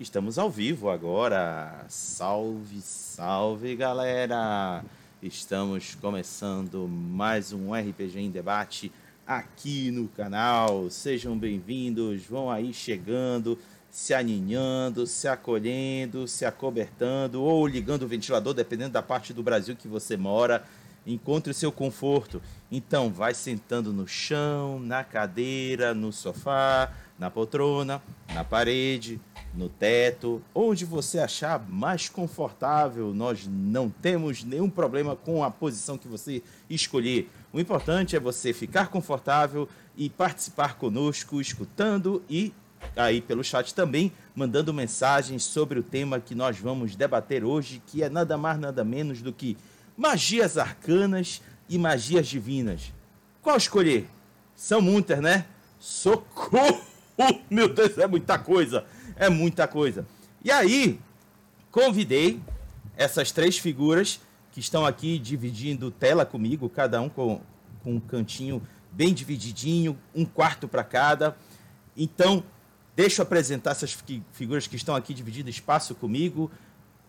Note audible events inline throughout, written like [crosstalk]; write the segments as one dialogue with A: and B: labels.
A: Estamos ao vivo agora. Salve, salve, galera! Estamos começando mais um RPG em debate aqui no canal. Sejam bem-vindos, vão aí chegando, se aninhando, se acolhendo, se acobertando ou ligando o ventilador, dependendo da parte do Brasil que você mora. Encontre o seu conforto. Então, vai sentando no chão, na cadeira, no sofá, na poltrona, na parede, no teto, onde você achar mais confortável. Nós não temos nenhum problema com a posição que você escolher. O importante é você ficar confortável e participar conosco, escutando e aí pelo chat também, mandando mensagens sobre o tema que nós vamos debater hoje, que é nada mais nada menos do que magias arcanas e magias divinas. Qual escolher? São muitas, né? Socorro! [laughs] Meu Deus, é muita coisa! É muita coisa. E aí, convidei essas três figuras que estão aqui dividindo tela comigo, cada um com, com um cantinho bem divididinho, um quarto para cada. Então, deixa eu apresentar essas figuras que estão aqui dividindo espaço comigo.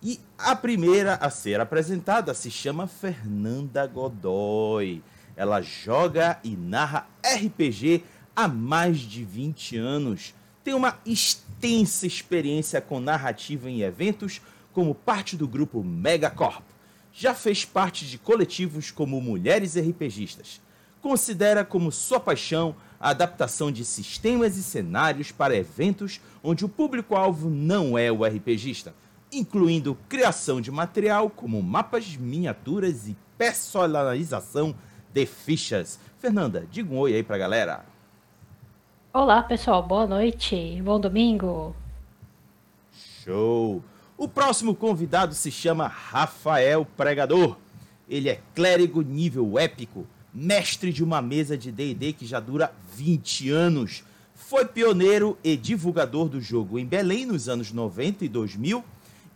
A: E a primeira a ser apresentada se chama Fernanda Godoy. Ela joga e narra RPG há mais de 20 anos tem uma extensa experiência com narrativa em eventos como parte do grupo Megacorp. Já fez parte de coletivos como Mulheres RPGistas. Considera como sua paixão a adaptação de sistemas e cenários para eventos onde o público-alvo não é o RPGista, incluindo criação de material como mapas, miniaturas e personalização de fichas. Fernanda, diga um oi aí pra galera.
B: Olá, pessoal. Boa noite. Bom domingo.
A: Show. O próximo convidado se chama Rafael Pregador. Ele é clérigo nível épico, mestre de uma mesa de D&D que já dura 20 anos. Foi pioneiro e divulgador do jogo em Belém nos anos 90 e 2000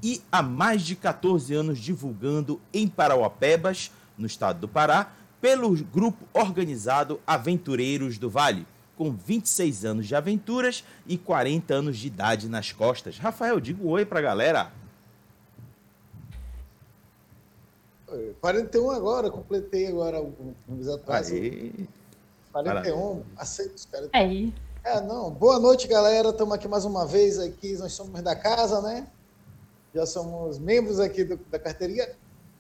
A: e há mais de 14 anos divulgando em Parauapebas, no estado do Pará, pelo grupo organizado Aventureiros do Vale com 26 anos de aventuras e 40 anos de idade nas costas. Rafael, diga um oi pra galera.
C: 41 agora, completei agora um, um exato 41, Parabéns. aceito os caras.
B: Aí.
C: É, não. Boa noite, galera. Estamos aqui mais uma vez aqui. Nós somos da casa, né? Já somos membros aqui do, da carteirinha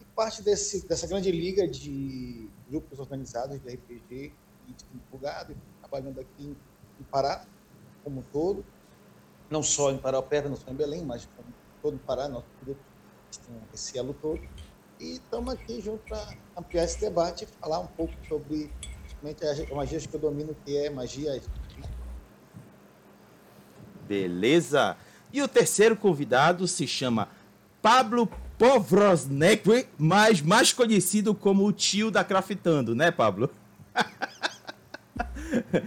C: e parte desse, dessa grande liga de grupos organizados de RPG e divulgado trabalhando aqui em, Pará, como um todo, não só em Paraupeba, não só em Belém, mas como todo o Pará, nosso grupo tem esse elo todo. E estamos aqui junto para ampliar esse debate e falar um pouco sobre a magia que eu domino, que é magia.
A: Beleza! E o terceiro convidado se chama Pablo Povrosnek, mas mais conhecido como o tio da Craftando, né, Pablo? [laughs]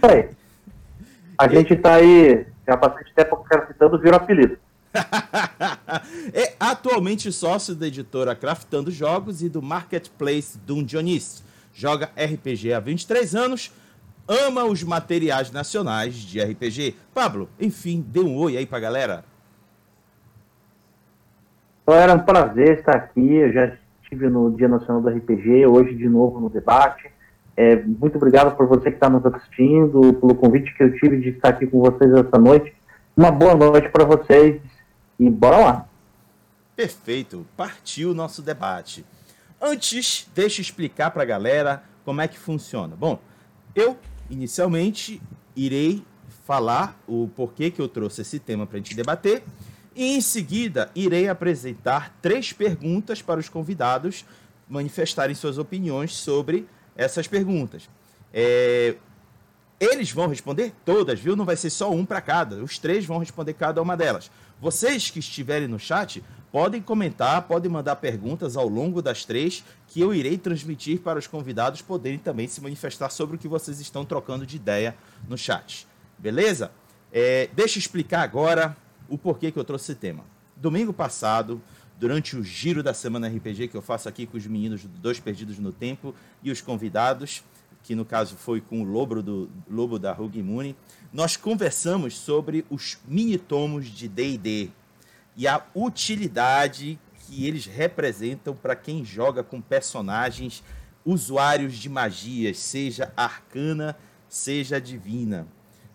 D: Aí. A gente tá aí já há bastante tempo craftando, vira apelido.
A: é [laughs] atualmente sócio da editora Craftando Jogos e do Marketplace Dungeonist. Joga RPG há 23 anos, ama os materiais nacionais de RPG. Pablo, enfim, dê um oi aí pra galera.
D: Era um prazer estar aqui. Eu já estive no Dia Nacional do RPG, hoje de novo no debate. É, muito obrigado por você que está nos assistindo, pelo convite que eu tive de estar aqui com vocês essa noite. Uma boa noite para vocês e bora lá.
A: Perfeito, partiu o nosso debate. Antes, deixa eu explicar para a galera como é que funciona. Bom, eu inicialmente irei falar o porquê que eu trouxe esse tema para a gente debater e em seguida irei apresentar três perguntas para os convidados manifestarem suas opiniões sobre essas perguntas. É, eles vão responder todas, viu? Não vai ser só um para cada. Os três vão responder cada uma delas. Vocês que estiverem no chat podem comentar, podem mandar perguntas ao longo das três que eu irei transmitir para os convidados poderem também se manifestar sobre o que vocês estão trocando de ideia no chat. Beleza? É, deixa eu explicar agora o porquê que eu trouxe esse tema. Domingo passado, durante o giro da Semana RPG que eu faço aqui com os meninos do Dois Perdidos no Tempo e os convidados, que no caso foi com o Lobo, do, Lobo da Rugimune, nós conversamos sobre os mini-tomos de D&D. e a utilidade que eles representam para quem joga com personagens usuários de magias, seja arcana, seja divina.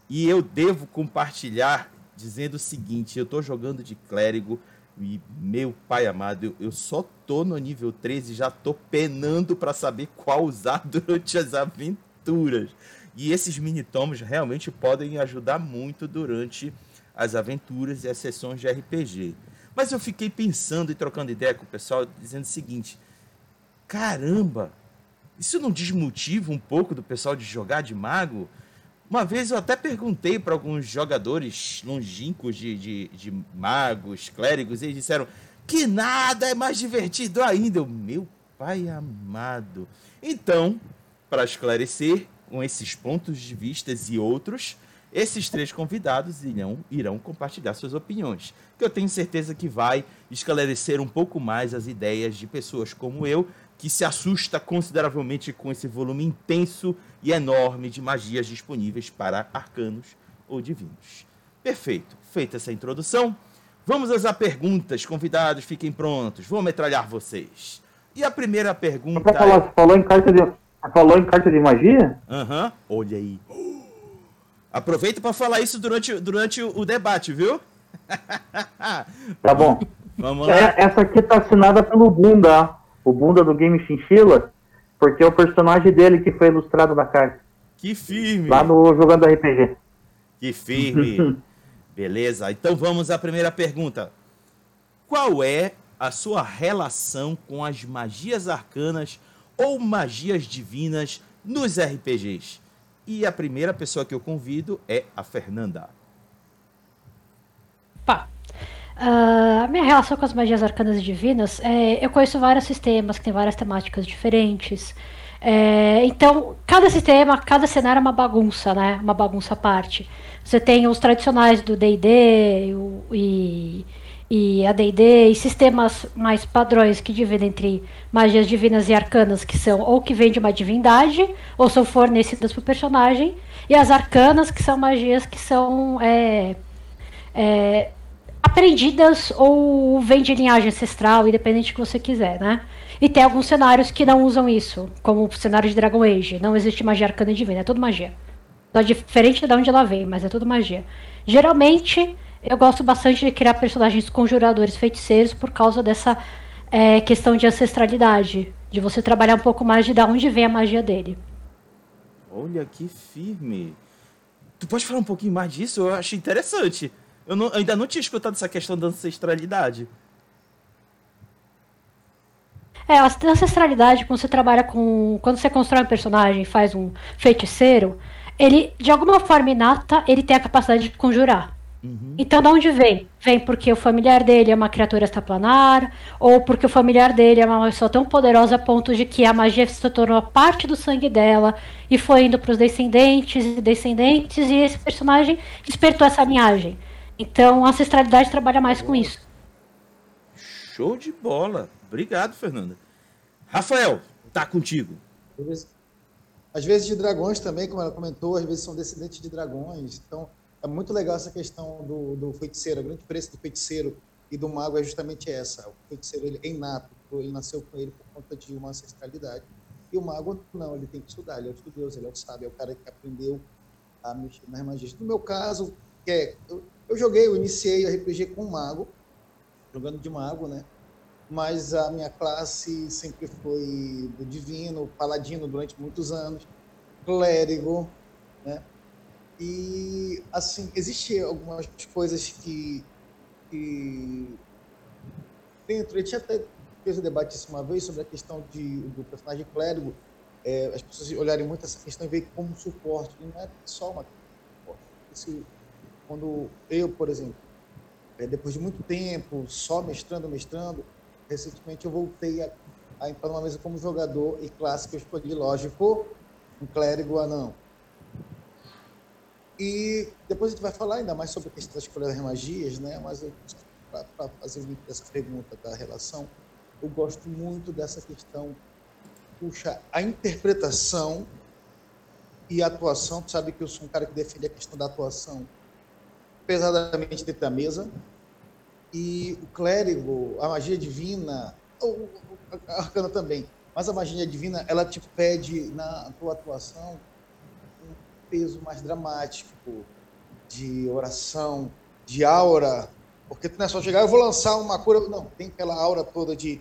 A: E eu devo compartilhar dizendo o seguinte: eu estou jogando de clérigo e, meu pai amado, eu, eu só tô no nível 13 e já tô penando para saber qual usar [laughs] durante as aventuras. E esses mini-tomos realmente podem ajudar muito durante as aventuras e as sessões de RPG. Mas eu fiquei pensando e trocando ideia com o pessoal, dizendo o seguinte: caramba, isso não desmotiva um pouco do pessoal de jogar de mago? Uma vez eu até perguntei para alguns jogadores longínquos de, de, de, magos, clérigos, e eles disseram que nada é mais divertido ainda. Eu, meu pai amado. Então, para esclarecer com esses pontos de vista e outros, esses três convidados irão, irão compartilhar suas opiniões, que eu tenho certeza que vai esclarecer um pouco mais as ideias de pessoas como eu, que se assusta consideravelmente com esse volume intenso e enorme de magias disponíveis para arcanos ou divinos. Perfeito. Feita essa introdução, vamos às perguntas. Convidados, fiquem prontos. Vou metralhar vocês. E a primeira pergunta.
D: Falar, é... falou, em carta de, falou em carta de magia?
A: Aham, uhum. olha aí. Aproveita para falar isso durante, durante o debate, viu?
D: Tá bom. [laughs] Vamos lá. É, essa aqui tá assinada pelo Bunda, o Bunda do Game Chinchilla, porque é o personagem dele que foi ilustrado na carta.
A: Que firme.
D: Lá no Jogando RPG.
A: Que firme. [laughs] Beleza, então vamos à primeira pergunta. Qual é a sua relação com as magias arcanas ou magias divinas nos RPGs? E a primeira pessoa que eu convido é a Fernanda.
B: Pá. A minha relação com as magias arcanas e divinas é. Eu conheço vários sistemas que têm várias temáticas diferentes. É, então, cada sistema, cada cenário é uma bagunça, né? Uma bagunça à parte. Você tem os tradicionais do DD e, e AD&D e sistemas mais padrões que dividem entre magias divinas e arcanas, que são ou que vêm de uma divindade, ou são fornecidas para o personagem, e as arcanas, que são magias que são é, é, aprendidas ou vêm de linhagem ancestral, independente do que você quiser, né? E tem alguns cenários que não usam isso, como o cenário de Dragon Age. Não existe magia arcana divina, é tudo magia. Só diferente de onde ela vem, mas é tudo magia. Geralmente, eu gosto bastante de criar personagens conjuradores feiticeiros por causa dessa é, questão de ancestralidade. De você trabalhar um pouco mais de onde vem a magia dele.
A: Olha que firme. Tu pode falar um pouquinho mais disso? Eu acho interessante. Eu, não, eu ainda não tinha escutado essa questão da ancestralidade.
B: É, a ancestralidade, quando você trabalha com. Quando você constrói um personagem faz um feiticeiro, ele, de alguma forma inata, ele tem a capacidade de conjurar. Uhum. Então, de onde vem? Vem porque o familiar dele é uma criatura estaplanar, ou porque o familiar dele é uma pessoa tão poderosa a ponto de que a magia se tornou parte do sangue dela e foi indo para os descendentes e descendentes, e esse personagem despertou essa linhagem. Então, a ancestralidade trabalha mais com isso.
A: Show de bola. Obrigado, Fernanda. Rafael, tá contigo.
C: Às vezes de dragões também, como ela comentou, às vezes são descendentes de dragões. Então, é muito legal essa questão do, do feiticeiro. O grande diferença do feiticeiro e do mago é justamente essa. O feiticeiro ele é inato, ele nasceu com ele por conta de uma ancestralidade. E o mago não, ele tem que estudar, ele é o estudioso, ele é o sábio, é o cara que aprendeu a mexer nas magias. No meu caso, é, eu, eu joguei, eu iniciei o RPG com mago, jogando de mago, né? Mas a minha classe sempre foi do divino, paladino durante muitos anos, clérigo, né? E, assim, existem algumas coisas que, que dentro, a gente até fez um debate isso uma vez sobre a questão de, do personagem clérigo, é, as pessoas olharem muito essa questão e ver como suporte, não é só uma Esse, quando eu, por exemplo, é, depois de muito tempo, só mestrando, mestrando, recentemente eu voltei a, a entrar numa mesa como jogador e que eu escolhi, lógico, um clérigo anão. E depois a gente vai falar ainda mais sobre a questão das escolha das magias, né? Mas para fazer essa pergunta da relação, eu gosto muito dessa questão, puxa, a interpretação e a atuação. Tu sabe que eu sou um cara que defende a questão da atuação pesadamente dentro da mesa. E o clérigo, a magia divina, a arcana também, mas a magia divina, ela te pede na tua atuação um peso mais dramático, de oração, de aura, porque não é só chegar, eu vou lançar uma cura, não, tem aquela aura toda de,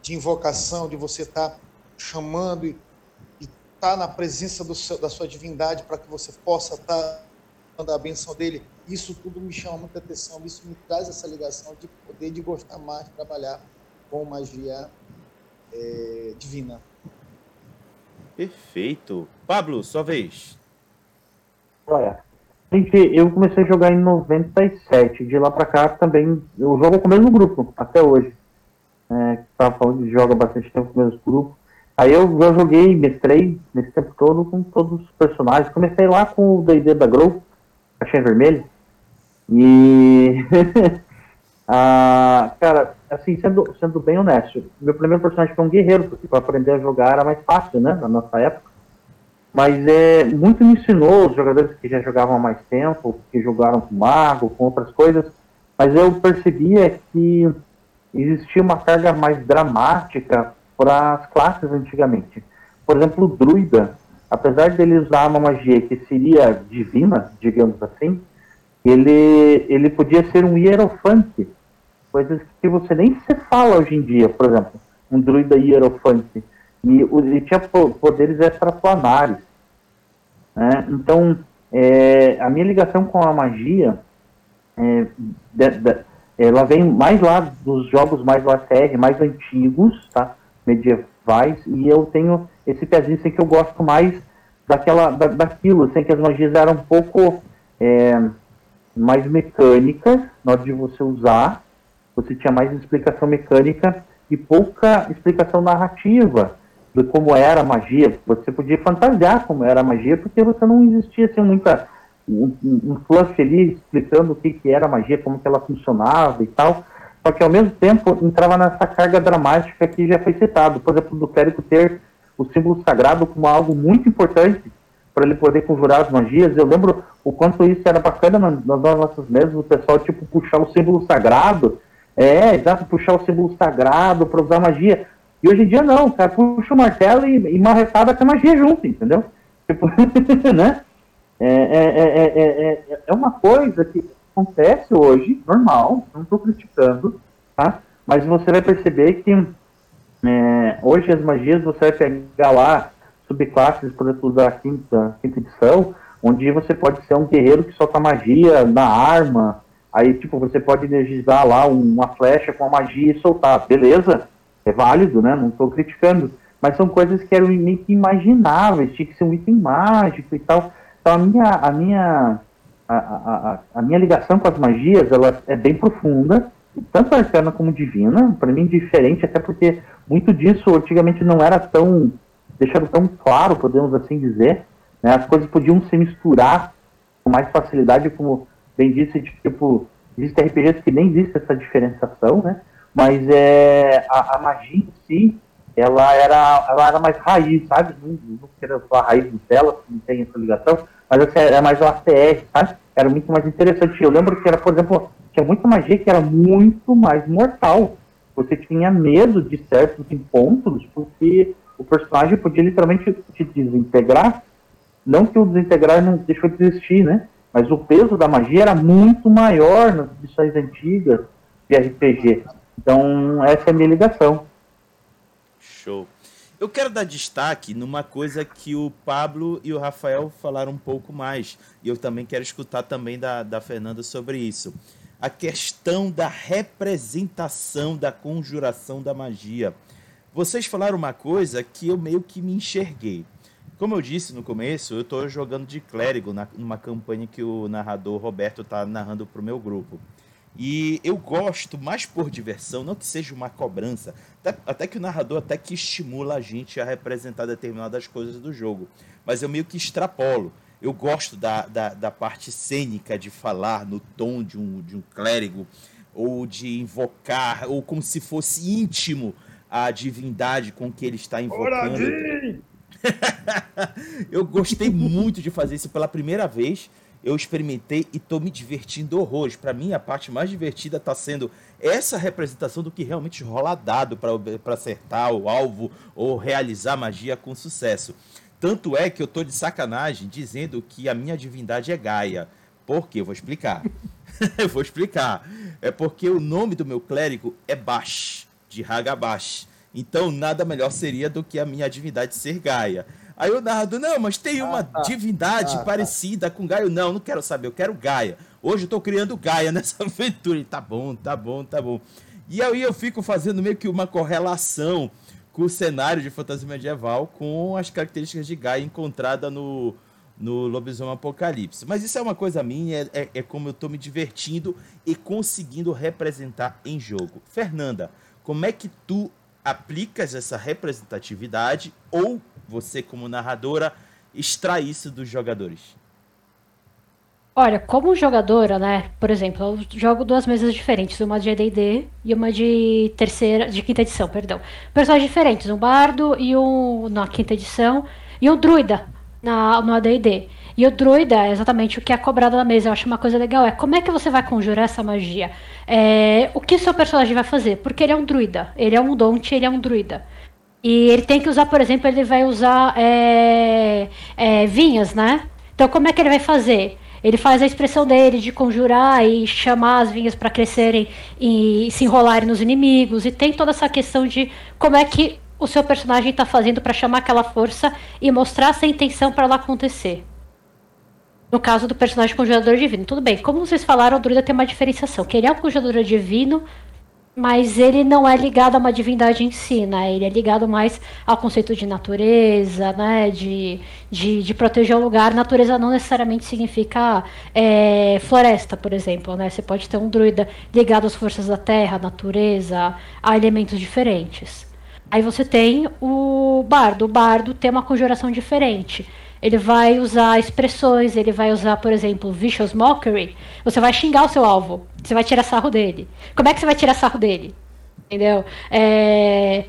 C: de invocação, de você estar tá chamando e estar tá na presença do seu, da sua divindade para que você possa estar tá dando a benção dele. Isso tudo me chama muita atenção, isso me traz essa ligação de poder, de gostar mais de trabalhar com magia é, divina.
A: Perfeito. Pablo, sua vez.
D: Olha, gente, eu comecei a jogar em 97. De lá pra cá também. Eu jogo com o mesmo grupo, até hoje. É, tava falando de joga bastante tempo com o mesmo grupo. Aí eu já joguei, mestrei nesse tempo todo com todos os personagens. Comecei lá com o D&D da Grow, caixinha vermelha. E... [laughs] ah, cara, assim, sendo, sendo bem honesto, meu primeiro personagem foi um guerreiro, porque para aprender a jogar era mais fácil, né, na nossa época. Mas é, muito me ensinou os jogadores que já jogavam há mais tempo, que jogaram com mago, com outras coisas, mas eu percebia que existia uma carga mais dramática para as classes antigamente. Por exemplo, o druida, apesar dele usar uma magia que seria divina, digamos assim, ele, ele podia ser um hierofante, coisas que você nem se fala hoje em dia, por exemplo, um druida hierofante. E ele tinha poderes extraplanares. Né? Então, é, a minha ligação com a magia, é, de, de, ela vem mais lá dos jogos mais OSR, mais antigos, tá? medievais, e eu tenho esse pezinho assim, que eu gosto mais daquela, da, daquilo, assim, que as magias eram um pouco é, mais mecânicas na hora de você usar, você tinha mais explicação mecânica e pouca explicação narrativa de como era a magia. Você podia fantasiar como era a magia, porque você não existia assim, muita um, um fluff ali explicando o que, que era a magia, como que ela funcionava e tal. Só que ao mesmo tempo entrava nessa carga dramática que já foi citado. Por exemplo, do clérigo ter o símbolo sagrado como algo muito importante para ele poder conjurar as magias. Eu lembro o quanto isso era bacana nas, nossas mesas, o pessoal tipo puxar o símbolo sagrado. É, exato, puxar o símbolo sagrado para usar magia. E hoje em dia não, cara puxa o martelo e, e marretada com a magia junto, entendeu? [laughs] Tipo, né? É, é, é, é, uma coisa que acontece hoje, normal, não estou criticando, tá? Mas você vai perceber que hoje as magias você vai pegar lá subclasses, por exemplo, da quinta, quinta edição, onde você pode ser um guerreiro que solta magia na arma, aí tipo, você pode energizar lá uma flecha com a magia e soltar, beleza? é válido, né? Não estou criticando, mas são coisas que eram meio que imagináveis, tinha que ser um item mágico e tal. Então a minha, a minha, a, a, a minha ligação com as magias, ela é bem profunda, tanto arcana como divina, para mim diferente, até porque muito disso antigamente não era tão, deixado tão claro, podemos assim dizer, né? As coisas podiam se misturar com mais facilidade, como bem disse, tipo, existem RPGs que nem existe essa diferenciação, né? mas é, a, a, magia em si, ela era, ela era mais raiz, sabe? Não, não quero falar raiz de tela, não tem essa ligação, mas assim, era mais o ACR, sabe? Era muito mais interessante. Eu lembro que era, por exemplo, tinha muita magia que era muito mais mortal. Você tinha medo de certos encontros, porque o personagem podia literalmente te desintegrar. Não que o desintegrar não deixou de existir, né? Mas o peso da magia era muito maior nas edições antigas de RPG. Então, essa é a minha ligação.
A: Show. Eu quero dar destaque numa coisa que o Pablo e o Rafael falaram um pouco mais. E eu também quero escutar também da, da Fernanda sobre isso. A questão da representação da conjuração da magia. Vocês falaram uma coisa que eu meio que me enxerguei. Como eu disse no começo, eu estou jogando de clérigo na, numa campanha que o narrador Roberto está narrando para o meu grupo. E eu gosto mais por diversão, não que seja uma cobrança, até, até, que o narrador até que estimula a gente a representar determinadas coisas do jogo. Mas eu meio que extrapolo. Eu gosto da, da, da parte cênica de falar no tom de um, de um clérigo, ou de invocar, ou como se fosse íntimo a divindade com que ele está invocando. [laughs] eu gostei muito de fazer isso pela primeira vez eu experimentei e tô me divertindo horrores. Para mim, a parte mais divertida tá sendo essa representação do que realmente rola dado para acertar o alvo ou realizar magia com sucesso. Tanto é que eu tô de sacanagem dizendo que a minha divindade é Gaia. Por quê? Eu vou explicar. [laughs] eu vou explicar. É porque o nome do meu clérigo é Bash, de Hagabash. Então, nada melhor seria do que a minha divindade ser Gaia. Aí o narrador, não, mas tem uma ah, divindade ah, tá. parecida com Gaia. Não, não quero saber, eu quero Gaia. Hoje eu tô criando Gaia [laughs] nessa aventura. E tá bom, tá bom, tá bom. E aí eu fico fazendo meio que uma correlação com o cenário de fantasia medieval com as características de Gaia encontrada no, no Lobisomem Apocalipse. Mas isso é uma coisa minha, é, é, é como eu tô me divertindo e conseguindo representar em jogo. Fernanda, como é que tu aplicas essa representatividade ou você como narradora extrai isso dos jogadores?
B: Olha, como jogadora, né? Por exemplo, eu jogo duas mesas diferentes, uma de AD&D e uma de terceira, de quinta edição, perdão. Personagens diferentes, um bardo e um na quinta edição e um druida na no AD&D. E o druida é exatamente o que é cobrado na mesa. Eu acho uma coisa legal. É como é que você vai conjurar essa magia? É, o que seu personagem vai fazer? Porque ele é um druida. Ele é um Don't, ele é um druida. E ele tem que usar, por exemplo, ele vai usar é, é, vinhas, né? Então como é que ele vai fazer? Ele faz a expressão dele de conjurar e chamar as vinhas para crescerem e se enrolarem nos inimigos. E tem toda essa questão de como é que o seu personagem está fazendo para chamar aquela força e mostrar essa intenção para ela acontecer. No caso do personagem conjurador divino. Tudo bem, como vocês falaram, o druida tem uma diferenciação, que ele é um conjurador divino, mas ele não é ligado a uma divindade em si, né? Ele é ligado mais ao conceito de natureza, né? De, de, de proteger o lugar. Natureza não necessariamente significa é, floresta, por exemplo, né? Você pode ter um druida ligado às forças da terra, natureza, a elementos diferentes. Aí você tem o bardo. O bardo tem uma conjuração diferente ele vai usar expressões, ele vai usar, por exemplo, vicious mockery. Você vai xingar o seu alvo, você vai tirar sarro dele. Como é que você vai tirar sarro dele? Entendeu? É,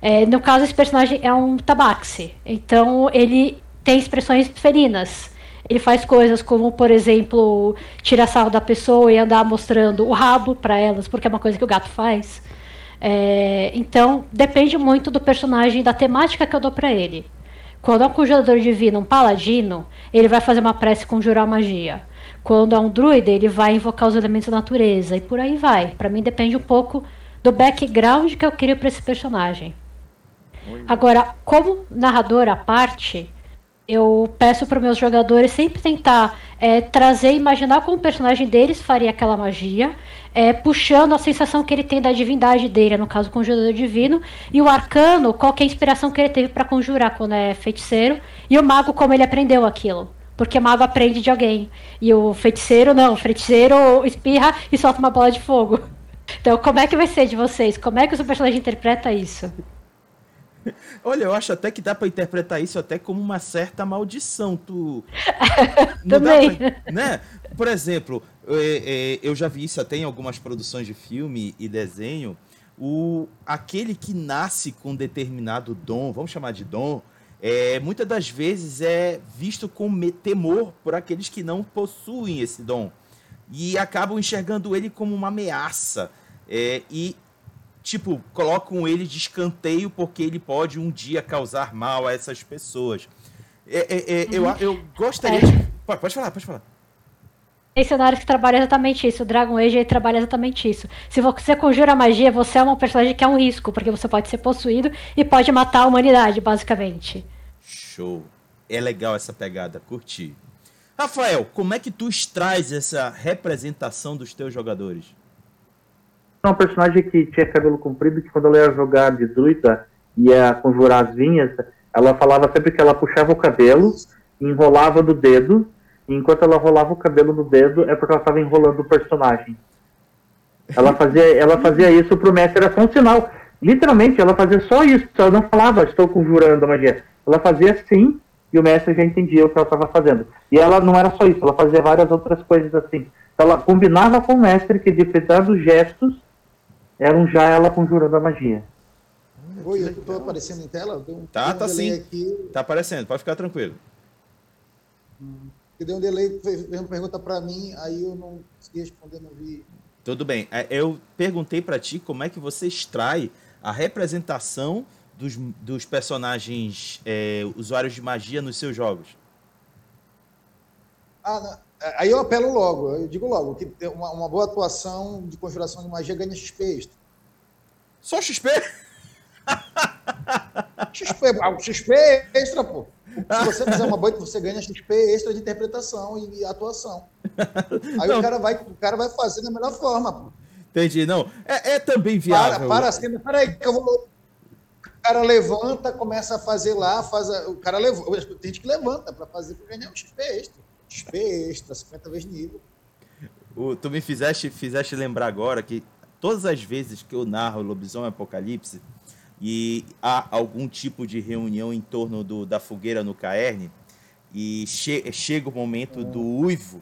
B: é, no caso, esse personagem é um tabaxi, então ele tem expressões felinas. Ele faz coisas como, por exemplo, tirar sarro da pessoa e andar mostrando o rabo para elas, porque é uma coisa que o gato faz. É, então, depende muito do personagem, da temática que eu dou para ele. Quando é um conjurador divino, um paladino, ele vai fazer uma prece conjurar magia. Quando é um druida, ele vai invocar os elementos da natureza e por aí vai. Para mim depende um pouco do background que eu queria para esse personagem. Agora, como narrador à parte, eu peço para meus jogadores sempre tentar é, trazer, imaginar como o personagem deles faria aquela magia, é, puxando a sensação que ele tem da divindade dele, no caso o conjurador divino, e o arcano, qual é a inspiração que ele teve para conjurar quando é feiticeiro, e o mago como ele aprendeu aquilo. Porque o mago aprende de alguém. E o feiticeiro não, o feiticeiro espirra e solta uma bola de fogo. [laughs] Então, como é que vai ser de vocês? Como é que o seu personagem interpreta isso?
A: Olha, eu acho até que dá para interpretar isso até como uma certa maldição. Tu. [laughs]
B: Também.
A: Pra, né? Por exemplo, eu já vi isso até em algumas produções de filme e desenho. O, aquele que nasce com determinado dom, vamos chamar de dom, é, muitas das vezes é visto com temor por aqueles que não possuem esse dom. E acabam enxergando ele como uma ameaça. É, e tipo, colocam ele de escanteio porque ele pode um dia causar mal a essas pessoas. É, é, é, eu, uhum. eu gostaria é. de. Pode, pode falar, pode falar.
B: Tem cenários que trabalham exatamente isso. O Dragon Age trabalha exatamente isso. Se você conjura magia, você é um personagem que é um risco, porque você pode ser possuído e pode matar a humanidade, basicamente.
A: Show. É legal essa pegada, curti. Rafael, como é que tu extrais essa representação dos teus jogadores?
D: uma personagem que tinha cabelo comprido, que quando ela ia jogar de druida, ia conjurar as vinhas, ela falava sempre que ela puxava o cabelo, enrolava do dedo, e enquanto ela rolava o cabelo no dedo, é porque ela estava enrolando o personagem. Ela [laughs] fazia, ela fazia isso pro mestre, era só um sinal. Literalmente, ela fazia só isso, ela não falava, estou conjurando a magia. Ela fazia assim, e o mestre já entendia o que ela estava fazendo. E ela não era só isso, ela fazia várias outras coisas assim. Ela combinava com o mestre que, de dos gestos, eram já ela conjurando a magia.
C: Oi, eu estou aparecendo em tela? Um
A: tá, tá sim. Aqui. Tá aparecendo, pode ficar tranquilo.
C: Porque deu um delay, fez uma pergunta para mim, aí eu não consegui responder, não vi.
A: Tudo bem. É, eu perguntei para ti como é que você extrai a representação dos, dos personagens é, usuários de magia nos seus jogos.
C: Ah, não. É, aí eu apelo logo, eu digo logo, que uma, uma boa atuação de conjuração de magia ganha XP extra.
A: Só XP?
C: XP, [laughs] XP extra, pô. Se você fizer uma boa, você ganha XP extra de interpretação e atuação. Aí o cara, vai, o cara vai fazer da melhor forma, pô.
A: Entendi, não. É, é também viável.
C: Para, para assim, peraí, que eu vou. O cara levanta, começa a fazer lá, faz a... o cara levanta. Tem gente que levanta para fazer para ganhar um XP extra. XP extra, 50 vezes nível.
A: O, tu me fizeste, fizeste lembrar agora que todas as vezes que eu narro Lobisomem Apocalipse e há algum tipo de reunião em torno do, da fogueira no Caerne e che, chega o momento do uivo,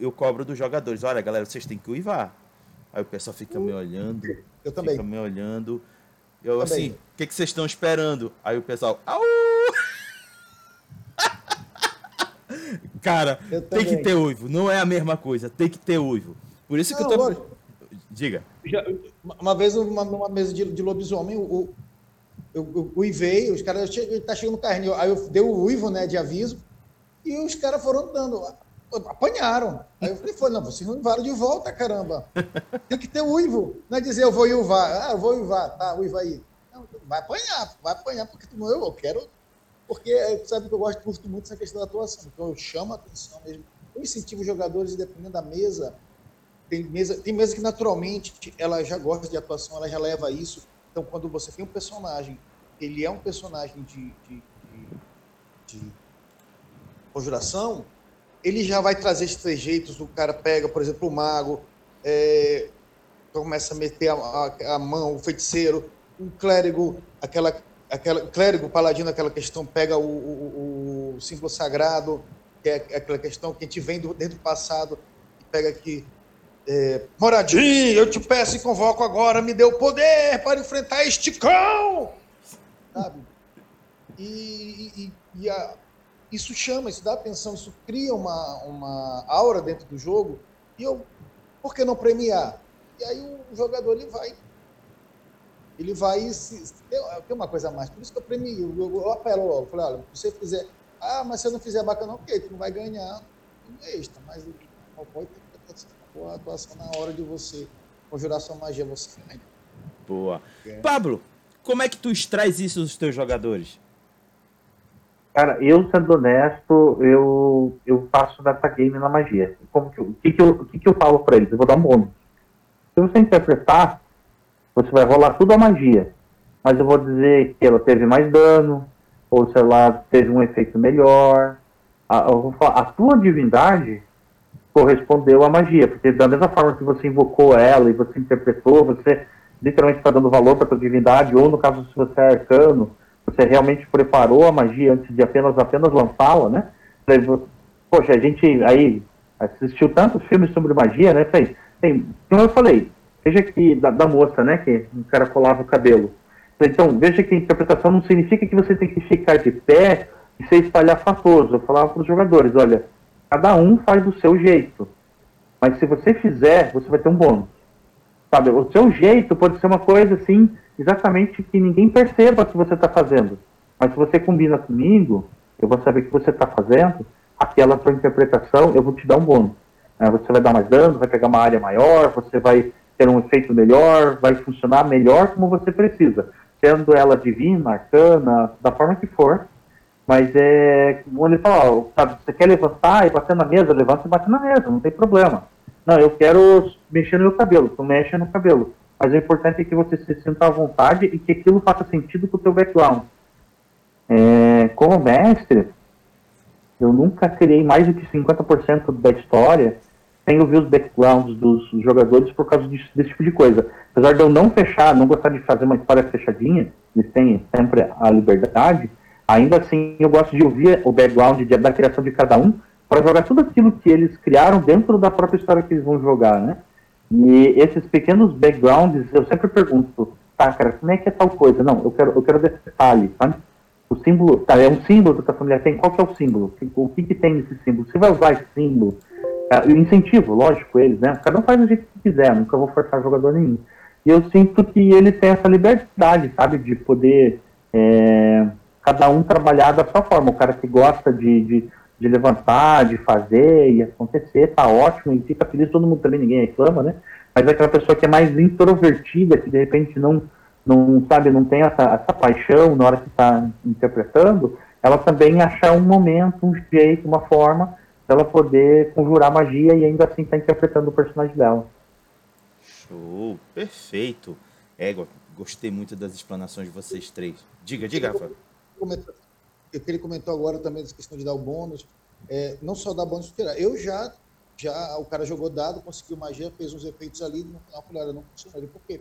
A: eu cobro dos jogadores. Olha, galera, vocês têm que uivar. Aí o pessoal fica me olhando.
C: Eu também.
A: Fica me olhando. Eu também. assim, o que, que vocês estão esperando? Aí o pessoal, au! [laughs] Cara, tem que ter uivo. Não é a mesma coisa, tem que ter uivo. Por isso que não, eu tô. Lógico. Diga.
C: Já, uma vez, uma, numa mesa de, de lobisomem, o, eu, eu os caras, tá chegando carne. Aí eu dei o uivo, né, de aviso, e os caras foram dando, apanharam. Aí eu falei, foi, não, vocês não uivaram de volta, caramba. Tem que ter uivo. Não é dizer, eu vou uivar. Ah, eu vou uivar, tá, uiva aí. Não, vai apanhar, vai apanhar, porque tu não eu, eu quero. Porque sabe que eu gosto, curto muito essa questão da atuação. Então eu chamo a atenção mesmo. Eu incentivo os jogadores, dependendo da mesa, tem mesa, tem mesa que naturalmente ela já gosta de atuação, ela já leva isso. Então, quando você tem um personagem, ele é um personagem de, de, de, de conjuração, ele já vai trazer esses trejeitos. O cara pega, por exemplo, o mago, é, começa a meter a, a, a, mão, o feiticeiro, o clérigo, aquela, aquela clérigo, paladino, aquela questão, pega o, o, o símbolo sagrado, que é aquela questão que a gente vem do, desde o passado, e pega aqui é, Moradinho, eu te peço e convoco agora, me dê o poder para enfrentar este cão! Sabe? E, e, e a, isso chama, isso dá atenção, isso cria uma, uma aura dentro do jogo. E eu, por que não premiar? E aí o jogador ele vai. Ele vai se. Tem, tem uma coisa a mais, por isso que eu premio, eu, eu apelo logo. Falei, olha, se você fizer. Ah, mas se eu não fizer bacana, ok, tu não vai ganhar um extra, mas não pode ter boa atuação na hora de você conjurar sua magia, você ganha.
A: Boa. É. Pablo, como é que tu extrais isso dos teus jogadores?
D: Cara, eu sendo honesto, eu, eu faço game na magia. Como que, o, que, que, eu, o que, que eu falo para eles? Eu vou dar um bônus. Se você interpretar, você vai rolar tudo a magia. Mas eu vou dizer que ela teve mais dano, ou sei lá, teve um efeito melhor. A, eu vou falar, a tua divindade correspondeu à magia, porque da mesma forma que você invocou ela e você interpretou, você literalmente está dando valor para a divindade, ou no caso se você é arcano, você realmente preparou a magia antes de apenas apenas lançá-la, né? Poxa, a gente aí assistiu tantos filmes sobre magia, né? Tem, tem, como eu falei, veja que da, da moça, né? Que o cara colava o cabelo. Então, veja que a interpretação não significa que você tem que ficar de pé e ser espalhafatoso. Eu falava para os jogadores, olha, Cada um faz do seu jeito. Mas se você fizer, você vai ter um bônus. Sabe? O seu jeito pode ser uma coisa assim, exatamente que ninguém perceba que você está fazendo. Mas se você combina comigo, eu vou saber que você está fazendo, aquela sua interpretação, eu vou te dar um bônus. É, você vai dar mais dano, vai pegar uma área maior, você vai ter um efeito melhor, vai funcionar melhor como você precisa. Sendo ela divina, arcana, da forma que for, mas é. Ele fala, sabe, você quer levantar e bater na mesa, levanta e bate na mesa, não tem problema. Não, eu quero mexer no meu cabelo, tu mexe no cabelo. Mas o importante é que você se sinta à vontade e que aquilo faça sentido com o teu background. É, como mestre, eu nunca criei mais do que 50% da história sem ouvir os backgrounds dos jogadores por causa disso, desse tipo de coisa. Apesar de eu não fechar, não gostar de fazer uma história fechadinha, eles têm sempre a liberdade, Ainda assim, eu gosto de ouvir o background de, da criação de cada um para jogar tudo aquilo que eles criaram dentro da própria história que eles vão jogar, né? E esses pequenos backgrounds, eu sempre pergunto, tá, cara, como é que é tal coisa? Não, eu quero, eu quero detalhe, sabe? O símbolo, tá, é um símbolo que a família tem. Qual que é o símbolo? O que, que tem nesse símbolo? Você vai usar esse símbolo? É, eu incentivo, lógico, eles, né? Cada um faz do jeito que quiser, nunca vou forçar jogador nenhum. E eu sinto que ele tem essa liberdade, sabe, de poder é, cada um trabalhar da sua forma. O cara que gosta de, de, de, levantar, de fazer e acontecer, tá ótimo, e fica feliz, todo mundo também, ninguém reclama, né? Mas é aquela pessoa que é mais introvertida, que de repente não, não sabe, não tem essa, essa paixão na hora que está interpretando, ela também achar um momento, um jeito, uma forma, ela poder conjurar magia e ainda assim tá interpretando o personagem dela.
A: Show, perfeito. Égua, gostei muito das explanações de vocês três. Diga, diga,
C: O que ele comentou agora também, da questão de dar o bônus, é, não só dar bônus, eu já, já, o cara jogou dado, conseguiu magia, fez uns efeitos ali, no final falei, não funcionou. Por quê?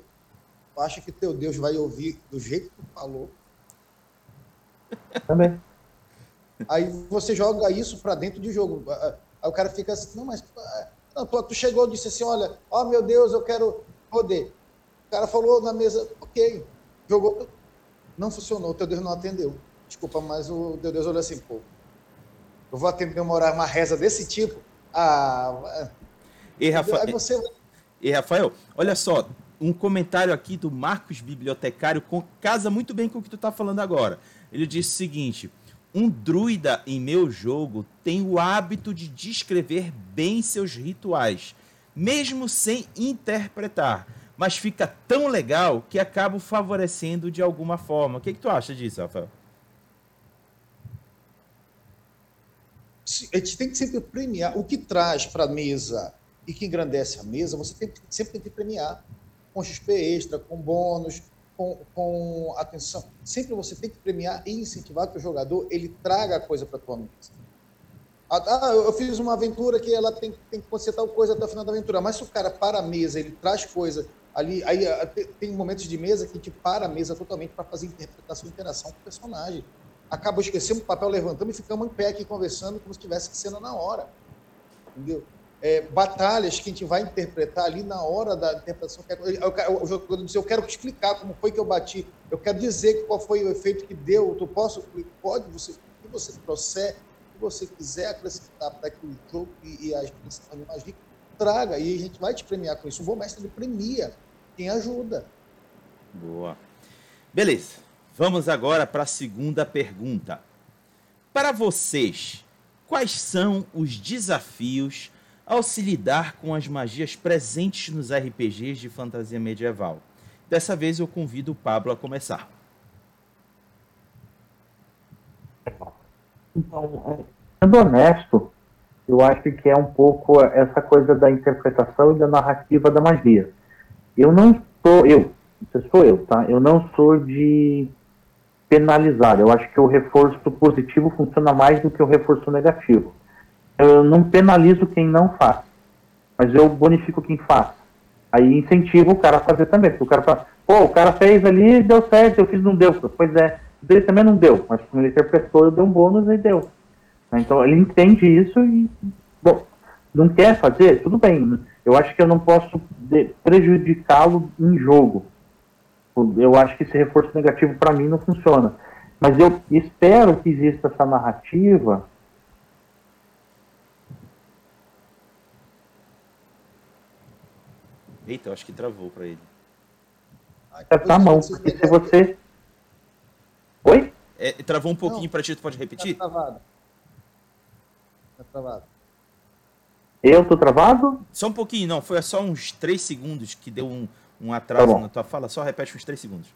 C: Tu acha que teu Deus vai ouvir do jeito que tu falou?
D: Também.
C: Aí você joga isso para dentro de jogo. Aí o cara fica assim, não, mas não, tu, tu chegou e disse assim, olha, ó oh, meu Deus, eu quero poder. O cara falou na mesa, ok, jogou, não funcionou, teu Deus não atendeu. Desculpa, mas o teu Deus olhou assim, pô, eu vou atender uma, uma reza desse tipo? Ah,
A: e Rafael, você... e Rafael, olha só, um comentário aqui do Marcos Bibliotecário com, casa muito bem com o que tu está falando agora. Ele disse o seguinte: um druida em meu jogo tem o hábito de descrever bem seus rituais, mesmo sem interpretar, mas fica tão legal que acabo favorecendo de alguma forma. O que, que tu acha disso, Rafael?
C: A gente tem que sempre premiar o que traz para a mesa e que engrandece a mesa, você tem sempre tem que premiar com XP extra, com bônus, com, com atenção. Sempre você tem que premiar e incentivar que o jogador ele traga a coisa para a tua mesa. Ah, ah, eu fiz uma aventura que ela tem, tem que acontecer tal coisa até o final da aventura. Mas se o cara para a mesa, ele traz coisa ali, aí ah, tem momentos de mesa que gente para a mesa totalmente para fazer interpretação e interação com o personagem. Acaba esquecendo o papel, levantamos e ficamos em pé aqui conversando como se tivesse cena na hora. Entendeu? é, batalhas que a gente vai interpretar ali na hora da interpretação. O jogador eu quero explicar como foi que eu bati, eu quero dizer qual foi o efeito que deu, tu posso, pode, você, que você trouxer, que você quiser acrescentar para que o jogo e, e a expressão de magia traga, e a gente vai te premiar com isso. O bom mestre ele premia quem ajuda.
A: Boa. Beleza. Vamos agora para a segunda pergunta. Para vocês, quais são os desafios ao se lidar com as magias presentes nos RPGs de fantasia medieval. Dessa vez eu convido o Pablo a começar.
D: Então, sendo honesto, eu acho que é um pouco essa coisa da interpretação e da narrativa da magia. Eu não sou, eu, sou eu, tá? Eu não sou de penalizar. Eu acho que o reforço positivo funciona mais do que o reforço negativo eu não penalizo quem não faz, mas eu bonifico quem faz. Aí incentivo o cara a fazer também, porque o cara fala, pô, o cara fez ali, deu certo, eu fiz, não deu. Pois é, dele também não deu, mas como ele interpretou, eu dei um bônus e deu. Então ele entende isso e, bom, não quer fazer? Tudo bem. Eu acho que eu não posso prejudicá-lo em jogo. Eu acho que esse reforço negativo para mim não funciona. Mas eu espero que exista essa narrativa
A: Eita, eu acho que travou para ele.
D: Tá, tá bom, porque se você. Oi?
A: É, travou um pouquinho para ti, tu pode repetir?
C: Tá travado. Tá travado.
D: Eu tô travado?
A: Só um pouquinho, não. Foi só uns 3 segundos que deu um, um atraso tá na tua fala. Só repete uns 3 segundos.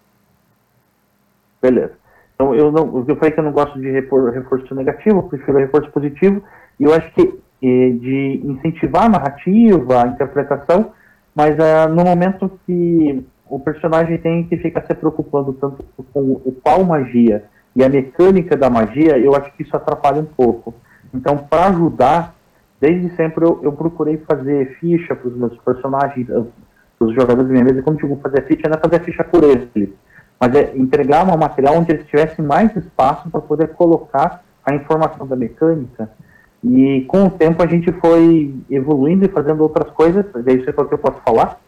D: Beleza. Então, eu, não, eu falei que eu não gosto de reforço negativo, eu prefiro reforço positivo. E eu acho que eh, de incentivar a narrativa, a interpretação, mas uh, no momento que o personagem tem que ficar se preocupando tanto com o qual magia e a mecânica da magia, eu acho que isso atrapalha um pouco. Então, para ajudar, desde sempre eu, eu procurei fazer ficha para os meus personagens, os jogadores minha mesa. Quando digo fazer ficha, não é fazer ficha por eles, mas é entregar um material onde eles tivessem mais espaço para poder colocar a informação da mecânica e com o tempo a gente foi evoluindo e fazendo outras coisas, isso é o que eu posso falar.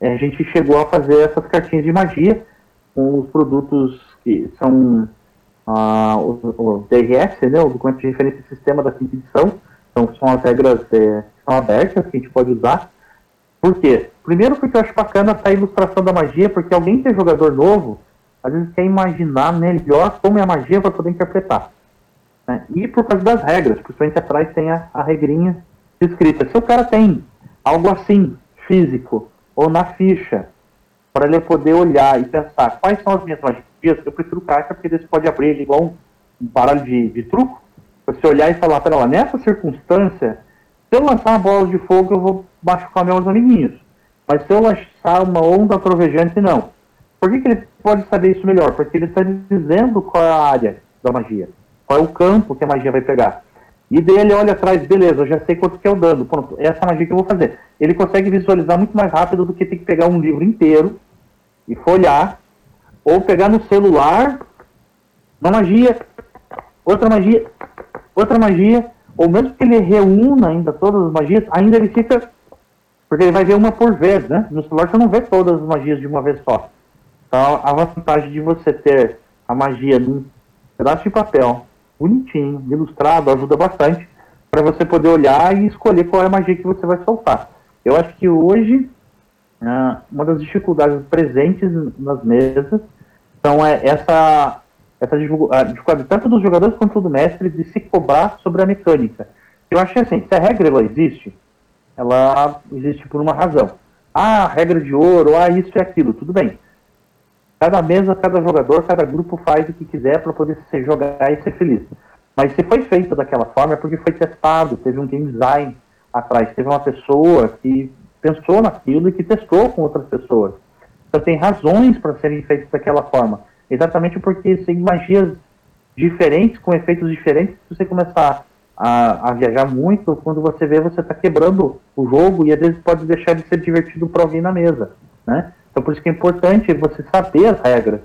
D: É, a gente chegou a fazer essas cartinhas de magia com os produtos que são uh, o, o, DRS, né, o documento de referência sistema da quinta edição. Então são as regras é, são abertas que a gente pode usar. Por quê? Primeiro porque eu acho bacana a ilustração da magia, porque alguém que é jogador novo, às vezes quer imaginar melhor como é a magia para poder interpretar. Né? E por causa das regras, principalmente atrás tem a, a regrinha escrita. Se o cara tem algo assim, físico, ou na ficha, para ele poder olhar e pensar quais são as minhas magias, eu prefiro caixa, porque você pode abrir ele igual um, um baralho de, de truco, você olhar e falar, pera lá, nessa circunstância, se eu lançar uma bola de fogo, eu vou machucar meus amiguinhos. Mas se eu lançar uma onda trovejante, não. Por que, que ele pode saber isso melhor? Porque ele está dizendo qual é a área da magia. Qual é o campo que a magia vai pegar. E daí ele olha atrás, beleza, eu já sei quanto que é o dano. Pronto, essa magia que eu vou fazer. Ele consegue visualizar muito mais rápido do que tem que pegar um livro inteiro e folhar. Ou pegar no celular uma magia, outra magia, outra magia, ou mesmo que ele reúna ainda todas as magias, ainda ele fica. Porque ele vai ver uma por vez, né? No celular você não vê todas as magias de uma vez só. Então a vantagem de você ter a magia num pedaço de papel, bonitinho, ilustrado, ajuda bastante para você poder olhar e escolher qual é a magia que você vai soltar. Eu acho que hoje ah, uma das dificuldades presentes nas mesas são é, essa essa dificuldade tanto dos jogadores quanto do mestre de se cobrar sobre a mecânica. Eu acho que assim, se a regra ela existe, ela existe por uma razão. Ah, regra de ouro, ah, isso e aquilo, tudo bem. Cada mesa, cada jogador, cada grupo faz o que quiser para poder se jogar e ser feliz. Mas se foi feito daquela forma é porque foi testado, teve um game design atrás, teve uma pessoa que pensou naquilo e que testou com outras pessoas. Então tem razões para serem feitos daquela forma. Exatamente porque tem magias diferentes, com efeitos diferentes, se você começar a, a viajar muito, quando você vê, você está quebrando o jogo e às vezes pode deixar de ser divertido para alguém na mesa, né? Então por isso que é importante você saber as regras.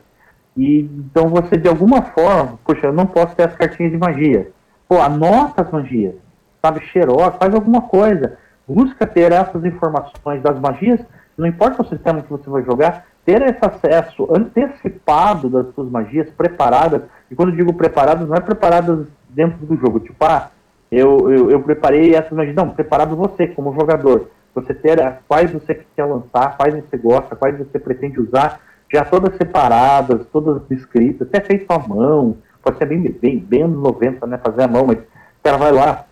D: E então você de alguma forma, poxa, eu não posso ter as cartinhas de magia. Pô, anota as magias, sabe, xerox, faz alguma coisa. Busca ter essas informações das magias, não importa o sistema que você vai jogar, ter esse acesso antecipado das suas magias preparadas, e quando digo preparadas, não é preparadas dentro do jogo, tipo, ah, eu, eu, eu preparei essas magias, não, preparado você como jogador, você ter quais você quer lançar, quais você gosta, quais você pretende usar, já todas separadas, todas escritas, até feito à mão, pode ser bem, bem, bem anos 90, né, fazer à mão, mas o cara vai lá,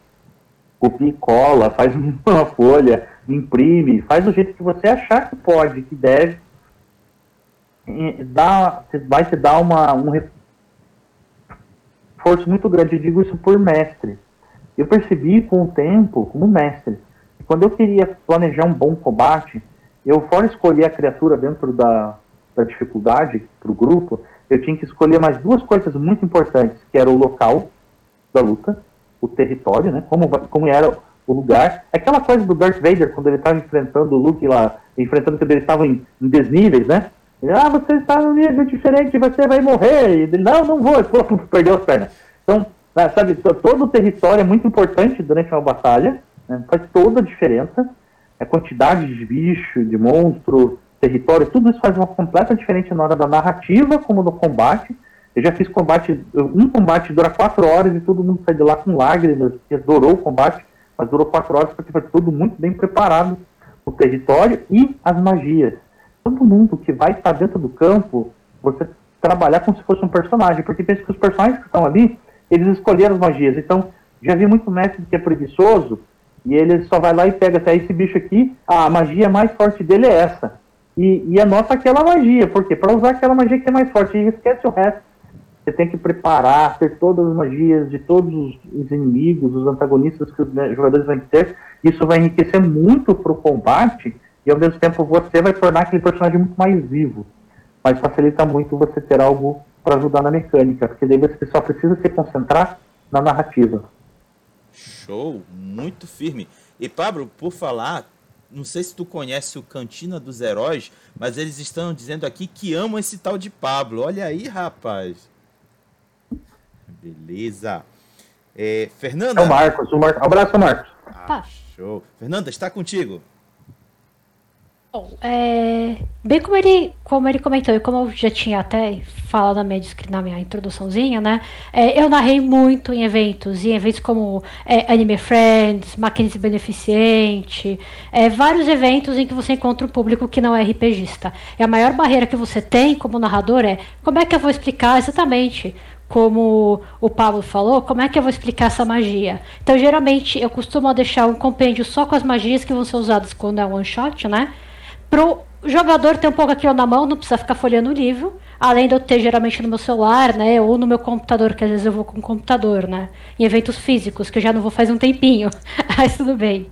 D: copia e cola, [laughs] faz uma folha, imprime, faz do jeito que você achar que pode, que deve, dá, vai te dar uma, um reforço muito grande. Eu digo isso por mestre. Eu percebi com o tempo, como mestre, quando eu queria planejar um bom combate, eu, fora escolher a criatura dentro da, da dificuldade para o grupo, eu tinha que escolher mais duas coisas muito importantes, que era o local da luta, o território, né, como, como era o lugar. Aquela coisa do Darth Vader, quando ele estava enfrentando o Luke lá, enfrentando quando eles estavam em, em desníveis, né, ah, você está num nível diferente, você vai morrer. E ele, não, não vou. Pô, perdeu as pernas. Então, sabe, todo o território é muito importante durante uma batalha. Né, faz toda a diferença. A quantidade de bicho, de monstro, território, tudo isso faz uma completa diferença na hora da narrativa, como no combate. Eu já fiz combate, um combate dura quatro horas e todo mundo sai de lá com lágrimas, que adorou o combate, mas durou quatro horas porque foi tudo muito bem preparado. O território e as magias todo mundo que vai estar dentro do campo, você trabalhar como se fosse um personagem, porque pensa que os personagens que estão ali, eles escolheram as magias. Então, já vi muito mestre que é preguiçoso, e ele só vai lá e pega até esse bicho aqui, a magia mais forte dele é essa. E, e anota aquela magia, porque para usar aquela magia que é mais forte, e esquece o resto. Você tem que preparar, ter todas as magias de todos os inimigos, os antagonistas que os jogadores vão ter. Isso vai enriquecer muito para o combate, e ao mesmo tempo você vai tornar aquele personagem muito mais vivo. Mas facilita muito você ter algo para ajudar na mecânica, porque daí você só precisa se concentrar na narrativa.
A: Show, muito firme. E Pablo, por falar, não sei se tu conhece o Cantina dos Heróis, mas eles estão dizendo aqui que amam esse tal de Pablo. Olha aí, rapaz. Beleza. É, Fernanda.
D: É o Marcos, o Marcos. Abraço, Marcos.
A: Ah, show. Fernanda, está contigo.
B: Bom, é, bem como ele, como ele comentou, e como eu já tinha até falado na minha, na minha introduçãozinha, né? É, eu narrei muito em eventos, em eventos como é, Anime Friends, Mackenzie Beneficente, é, vários eventos em que você encontra um público que não é RPGista. E a maior barreira que você tem como narrador é como é que eu vou explicar exatamente como o Pablo falou, como é que eu vou explicar essa magia? Então, geralmente, eu costumo deixar um compêndio só com as magias que vão ser usadas quando é one shot, né? Pro jogador ter um pouco aquilo na mão, não precisa ficar folheando o livro, além de eu ter geralmente no meu celular, né, ou no meu computador, que às vezes eu vou com o computador, né, em eventos físicos, que eu já não vou faz um tempinho, [laughs] mas tudo bem.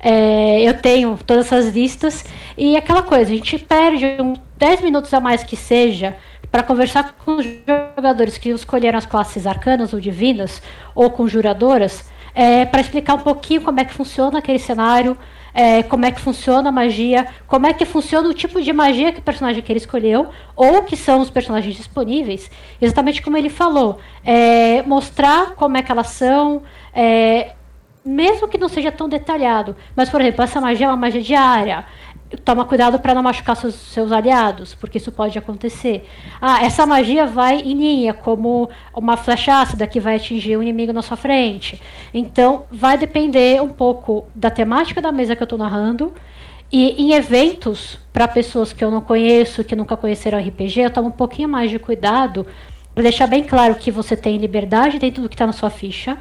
B: É, eu tenho todas essas listas, e aquela coisa, a gente perde uns 10 minutos a mais que seja, para conversar com os jogadores que escolheram as classes arcanas ou divinas, ou conjuradoras, é, para explicar um pouquinho como é que funciona aquele cenário, é, como é que funciona a magia, como é que funciona o tipo de magia que o personagem que ele escolheu, ou que são os personagens disponíveis, exatamente como ele falou. É, mostrar como é que elas são, é, mesmo que não seja tão detalhado. Mas, por exemplo, essa magia é uma magia diária toma cuidado para não machucar seus, seus, aliados, porque isso pode acontecer. Ah, essa magia vai em linha, como uma flecha ácida que vai atingir o inimigo na sua frente. Então, vai depender um pouco da temática da mesa que eu estou narrando. E em eventos, para pessoas que eu não conheço, que nunca conheceram RPG, eu tomo um pouquinho mais de cuidado para deixar bem claro que você tem liberdade dentro do que está na sua ficha.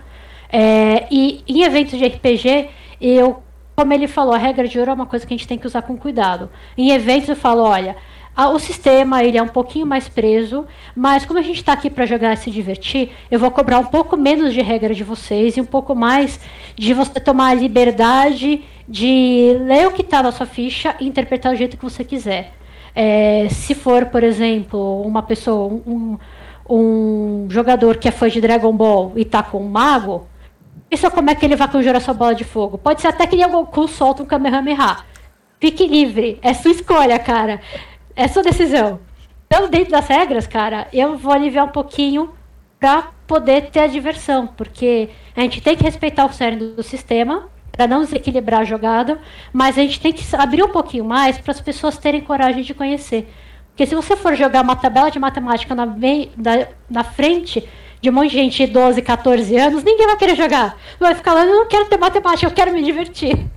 B: É, e em eventos de RPG, eu como ele falou, a regra de ouro é uma coisa que a gente tem que usar com cuidado. Em eventos eu falo, olha, o sistema ele é um pouquinho mais preso, mas como a gente está aqui para jogar e se divertir, eu vou cobrar um pouco menos de regra de vocês e um pouco mais de você tomar a liberdade de ler o que está na sua ficha e interpretar do jeito que você quiser. É, se for, por exemplo, uma pessoa, um, um jogador que é fã de Dragon Ball e está com um mago, Pensa como é que ele vai conjurar sua bola de fogo. Pode ser até que o Goku solta um Kamehameha. Fique livre. É sua escolha, cara. É sua decisão. Então, dentro das regras, cara, eu vou aliviar um pouquinho para poder ter a diversão. Porque a gente tem que respeitar o cérebro do sistema para não desequilibrar a jogada, mas a gente tem que abrir um pouquinho mais para as pessoas terem coragem de conhecer. Porque se você for jogar uma tabela de matemática na, na, na frente de um monte de gente de 12, 14 anos, ninguém vai querer jogar. Vai ficar lá, eu não quero ter matemática, eu quero me divertir.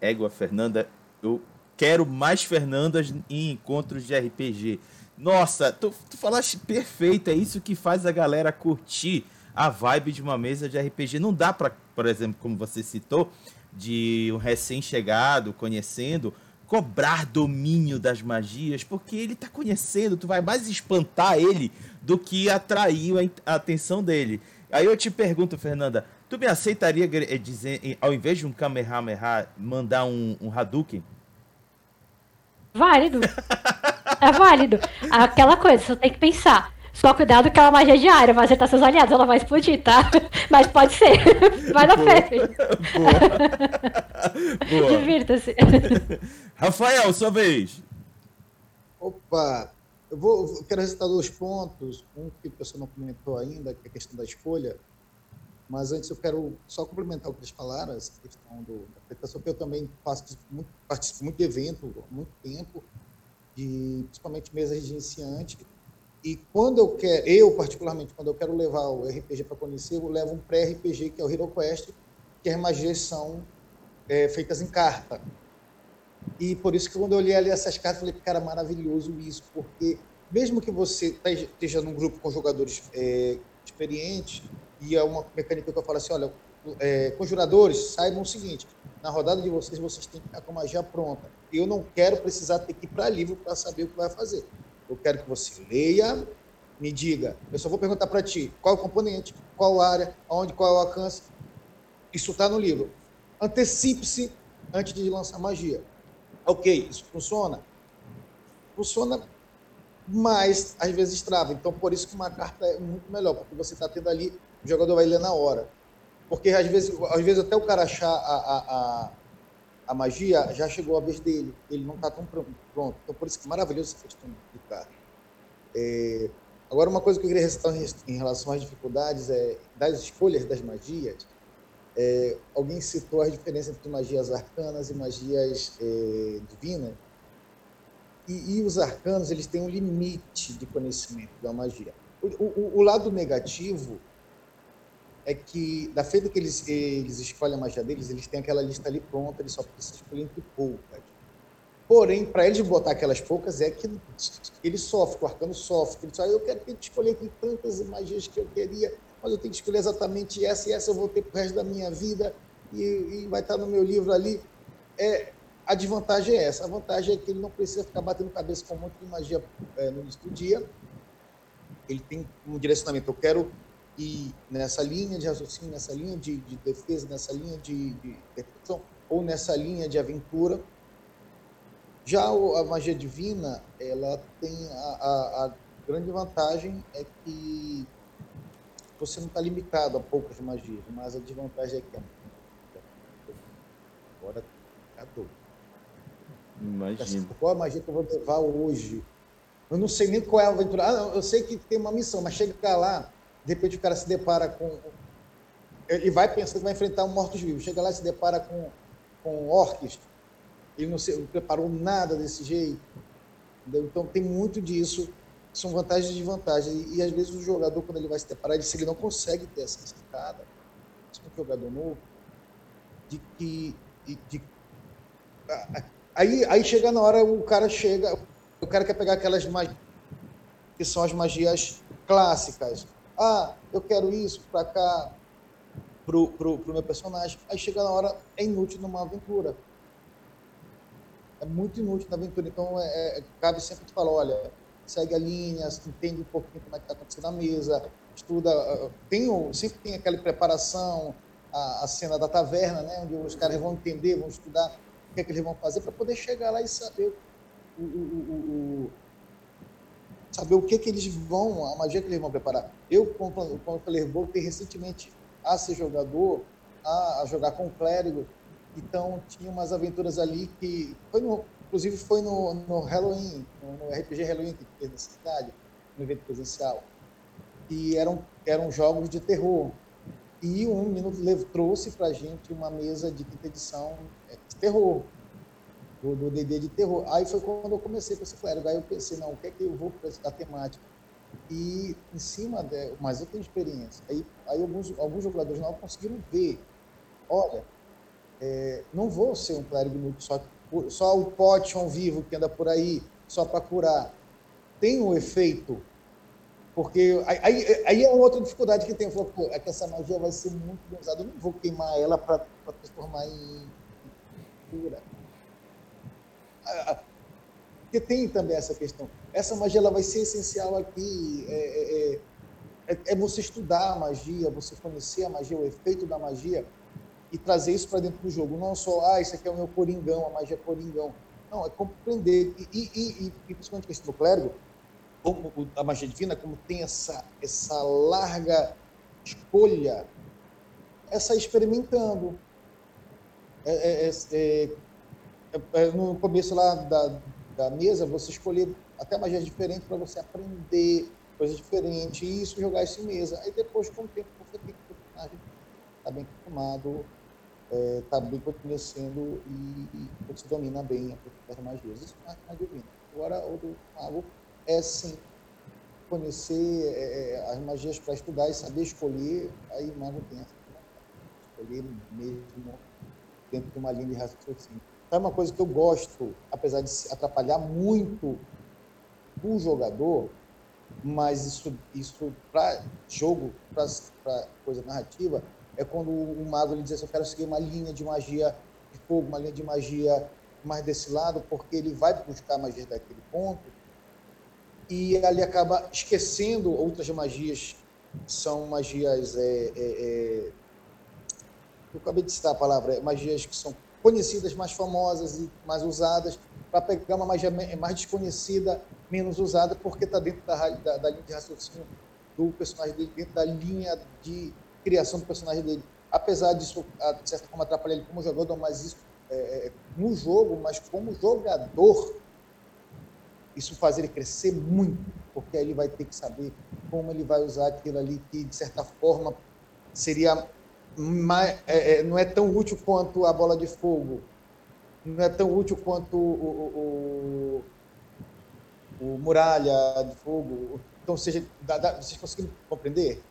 A: Égua, Fernanda, eu quero mais Fernandas em encontros de RPG. Nossa, tu, tu falaste perfeito, é isso que faz a galera curtir a vibe de uma mesa de RPG. Não dá para, por exemplo, como você citou, de um recém-chegado conhecendo, cobrar domínio das magias, porque ele tá conhecendo, tu vai mais espantar ele do que atrair a atenção dele. Aí eu te pergunto, Fernanda, tu me aceitaria eh, dizer, ao invés de um Kamehameha, mandar um, um Hadouken?
B: Válido. é válido. Aquela coisa, você tem que pensar. Só cuidado que ela é uma magia diária, mas você tá seus aliados, ela vai explodir, tá? [laughs] Mas pode ser. [laughs] Vai na fé. [laughs] Boa. Divirta-se.
A: Rafael, sua vez.
C: Opa, eu vou, eu quero ressaltar dois pontos. Um que o pessoal não comentou ainda, que é a questão da escolha. Mas antes eu quero só complementar o que eles falaram, essa questão do, da apresentação, porque eu também faço muito, participo muito de evento há muito tempo, de, principalmente mesas de iniciante. E quando eu quero, eu particularmente, quando eu quero levar o RPG para conhecer, eu levo um pré-RPG, que é o Hero Quest, que as magias são é, feitas em carta. E por isso que quando eu olhei ali essas cartas, eu falei, cara, maravilhoso isso, porque mesmo que você tá, esteja num grupo com jogadores é, experientes, e é uma mecânica que eu falo assim, olha, é, conjuradores, saibam o seguinte, na rodada de vocês, vocês têm que estar com a magia pronta. Eu não quero precisar ter que ir para livro para saber o que vai fazer. Eu quero que você leia, me diga. Eu só vou perguntar para ti qual o componente, qual área, aonde, qual é o alcance. Isso está no livro. Antecipe-se antes de lançar magia. Ok, isso funciona? Funciona, mas às vezes trava. Então, por isso que uma carta é muito melhor, porque você está tendo ali, o jogador vai ler na hora. Porque às vezes, às vezes até o cara achar a, a, a, a magia, já chegou a vez dele. Ele não está tão pronto. Então, por isso que é maravilhoso essa questão de carta. É, agora, uma coisa que eu queria ressaltar em relação às dificuldades é das escolhas das magias É, alguém citou a diferença entre magias arcanas e magias é, divinas. E, e, os arcanos eles têm um limite de conhecimento da magia. O, o, o lado negativo é que, da feita que eles, eles escolhem a magia deles, eles têm aquela lista ali pronta, eles só precisam escolher entre poucas. Porém, para eles botar aquelas poucas, é que ele sofre, o arcano sofre. Ele diz, ah, eu quero que escolher aqui tantas magias que eu queria, mas eu tenho que escolher exatamente essa e essa eu vou ter para o resto da minha vida e, e, vai estar no meu livro ali. É, a desvantagem é essa. A vantagem é que ele não precisa ficar batendo cabeça com um monte de magia é, no início do dia. Ele tem um direcionamento. Eu quero ir nessa linha de raciocínio, nessa linha de, de defesa, nessa linha de, de ou nessa linha de aventura já a magia divina, ela tem a, a, a grande vantagem é que você não está limitado a poucas magias, mas a desvantagem é que agora acabou.
A: Imagina.
C: Qual a magia que eu vou levar hoje? Eu não sei nem qual é a aventura. Ah, eu sei que tem uma missão, mas chega lá, de repente o cara se depara com. Ele vai pensando que vai enfrentar um mortos-vivos. Chega lá e se depara com, com orques ele não, se, não preparou nada desse jeito. Entendeu? Então tem muito disso, são vantagens e desvantagens. E, às vezes o jogador, quando ele vai se deparar, ele, se ele não consegue ter essa sacada, um jogador novo, de que. De, de, aí, aí chega na hora, o cara chega, o cara quer pegar aquelas magias que são as magias clássicas. Ah, eu quero isso para cá, pro, pro, pro meu personagem. Aí chega na hora, é inútil numa aventura é muito inútil na aventura. Então, é, é, cabe sempre te falar, olha, segue a linha, entende um pouquinho como é que está acontecendo na mesa, estuda, ah, tem, sempre tem aquela preparação, a, a, cena da taverna, né, onde os caras vão entender, vão estudar o que é que eles vão fazer para poder chegar lá e saber o, o, o, saber o que que eles vão, a magia que eles vão preparar. Eu, como, falei, voltei recentemente a ser jogador, a, a jogar com clérigo, então, tinha umas aventuras ali que. Foi no, inclusive, foi no, no Halloween, no RPG Halloween que teve na cidade, no evento presencial. E eram, eram jogos de terror. E um minuto trouxe para gente uma mesa de quinta edição é, de terror, do DD de terror. Aí foi quando eu comecei com esse clérigo. Aí eu pensei, não, o que é que eu vou para essa temática? E em cima, de, mas eu tenho experiência. Aí, aí alguns, alguns jogadores não conseguiram ver. Olha, é, não vou ser um clérigo inútil, só, só o potion vivo que anda por aí, só para curar. Tem um efeito, porque aí, aí é outra dificuldade que tem. Falou, é que essa magia vai ser muito usada, eu não vou queimar ela para transformar em cura. Porque tem também essa questão. Essa magia ela vai ser essencial aqui. É, é, é, é você estudar a magia, você conhecer a magia, o efeito da magia e trazer isso para dentro do jogo. Não só, ah, isso aqui é o meu coringão, a magia é coringão. Não, é compreender. E, e, e, e principalmente a questão do clérigo, como a magia divina, como tem essa, essa larga escolha, é experimentando. É, é, é, é, é no começo lá da, da mesa, você escolher até magias diferentes para você aprender coisas diferentes, e isso, jogar isso em mesa. Aí depois, com o tempo, você tem que o está bem acostumado está é, bem conhecendo e, e você domina bem a das magias. Isso é mais divina. Agora, o do mago é sim conhecer é, é as magias para estudar e saber escolher, aí o mago tem essa escolher mesmo dentro de uma linha de raciocínio. É uma coisa que eu gosto, apesar de atrapalhar muito o jogador, mas isso, isso para jogo, para coisa narrativa, é quando o mago ele diz assim, eu quero seguir uma linha de magia de fogo, uma linha de magia mais desse lado, porque ele vai buscar magia daquele ponto, e ele acaba esquecendo outras magias, são magias, é, é, é, eu acabei de citar a palavra, é, magias que são conhecidas, mais famosas e mais usadas, para pegar uma magia mais desconhecida, menos usada, porque está dentro da, da, da linha de raciocínio do personagem dele, dentro da linha de criação do personagem dele. Apesar disso, de certa forma, atrapalhar ele como jogador, mas isso é, é, no jogo, mas como jogador, isso faz ele crescer muito, porque aí ele vai ter que saber como ele vai usar aquilo ali que, de certa forma, seria mas, é, é, não é tão útil quanto a bola de fogo, não é tão útil quanto o, o, o, o muralha de fogo. Então, seja, dá, dá, vocês conseguiram compreender?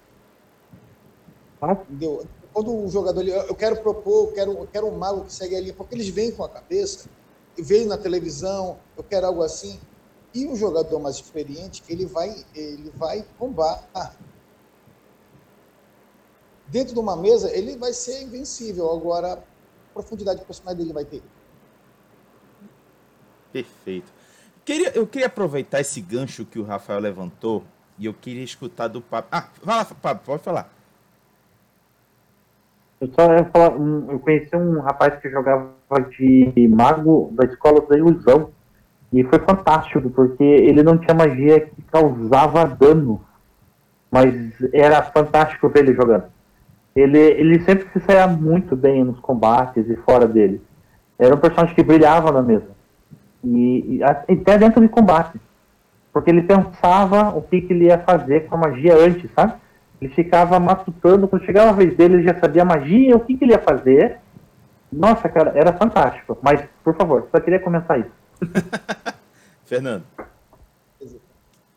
C: Entendeu? Quando o jogador, eu quero propor, eu quero, eu quero um mago que segue ali, porque eles vêm com a cabeça, veio na televisão, eu quero algo assim. E o jogador mais experiente, ele vai, ele vai combar dentro de uma mesa, ele vai ser invencível. Agora, a profundidade de personagem dele vai ter.
A: Perfeito. Queria, eu queria aproveitar esse gancho que o Rafael levantou e eu queria escutar do Pablo. Ah, fala, Pablo, pode falar.
D: Eu só ia falar, eu conheci um rapaz que jogava de mago da escola da ilusão. E foi fantástico, porque ele não tinha magia que causava dano. Mas era fantástico ver ele jogando ele, ele sempre se saía muito bem nos combates e fora dele. Era um personagem que brilhava na mesa. E, e até dentro de combate. Porque ele pensava o que, que ele ia fazer com a magia antes, sabe? Ele ficava matutando, quando chegava a vez dele, ele já sabia a magia, o que, que ele ia fazer. Nossa, cara, era fantástico. Mas, por favor, só queria comentar isso. [laughs]
A: Fernando.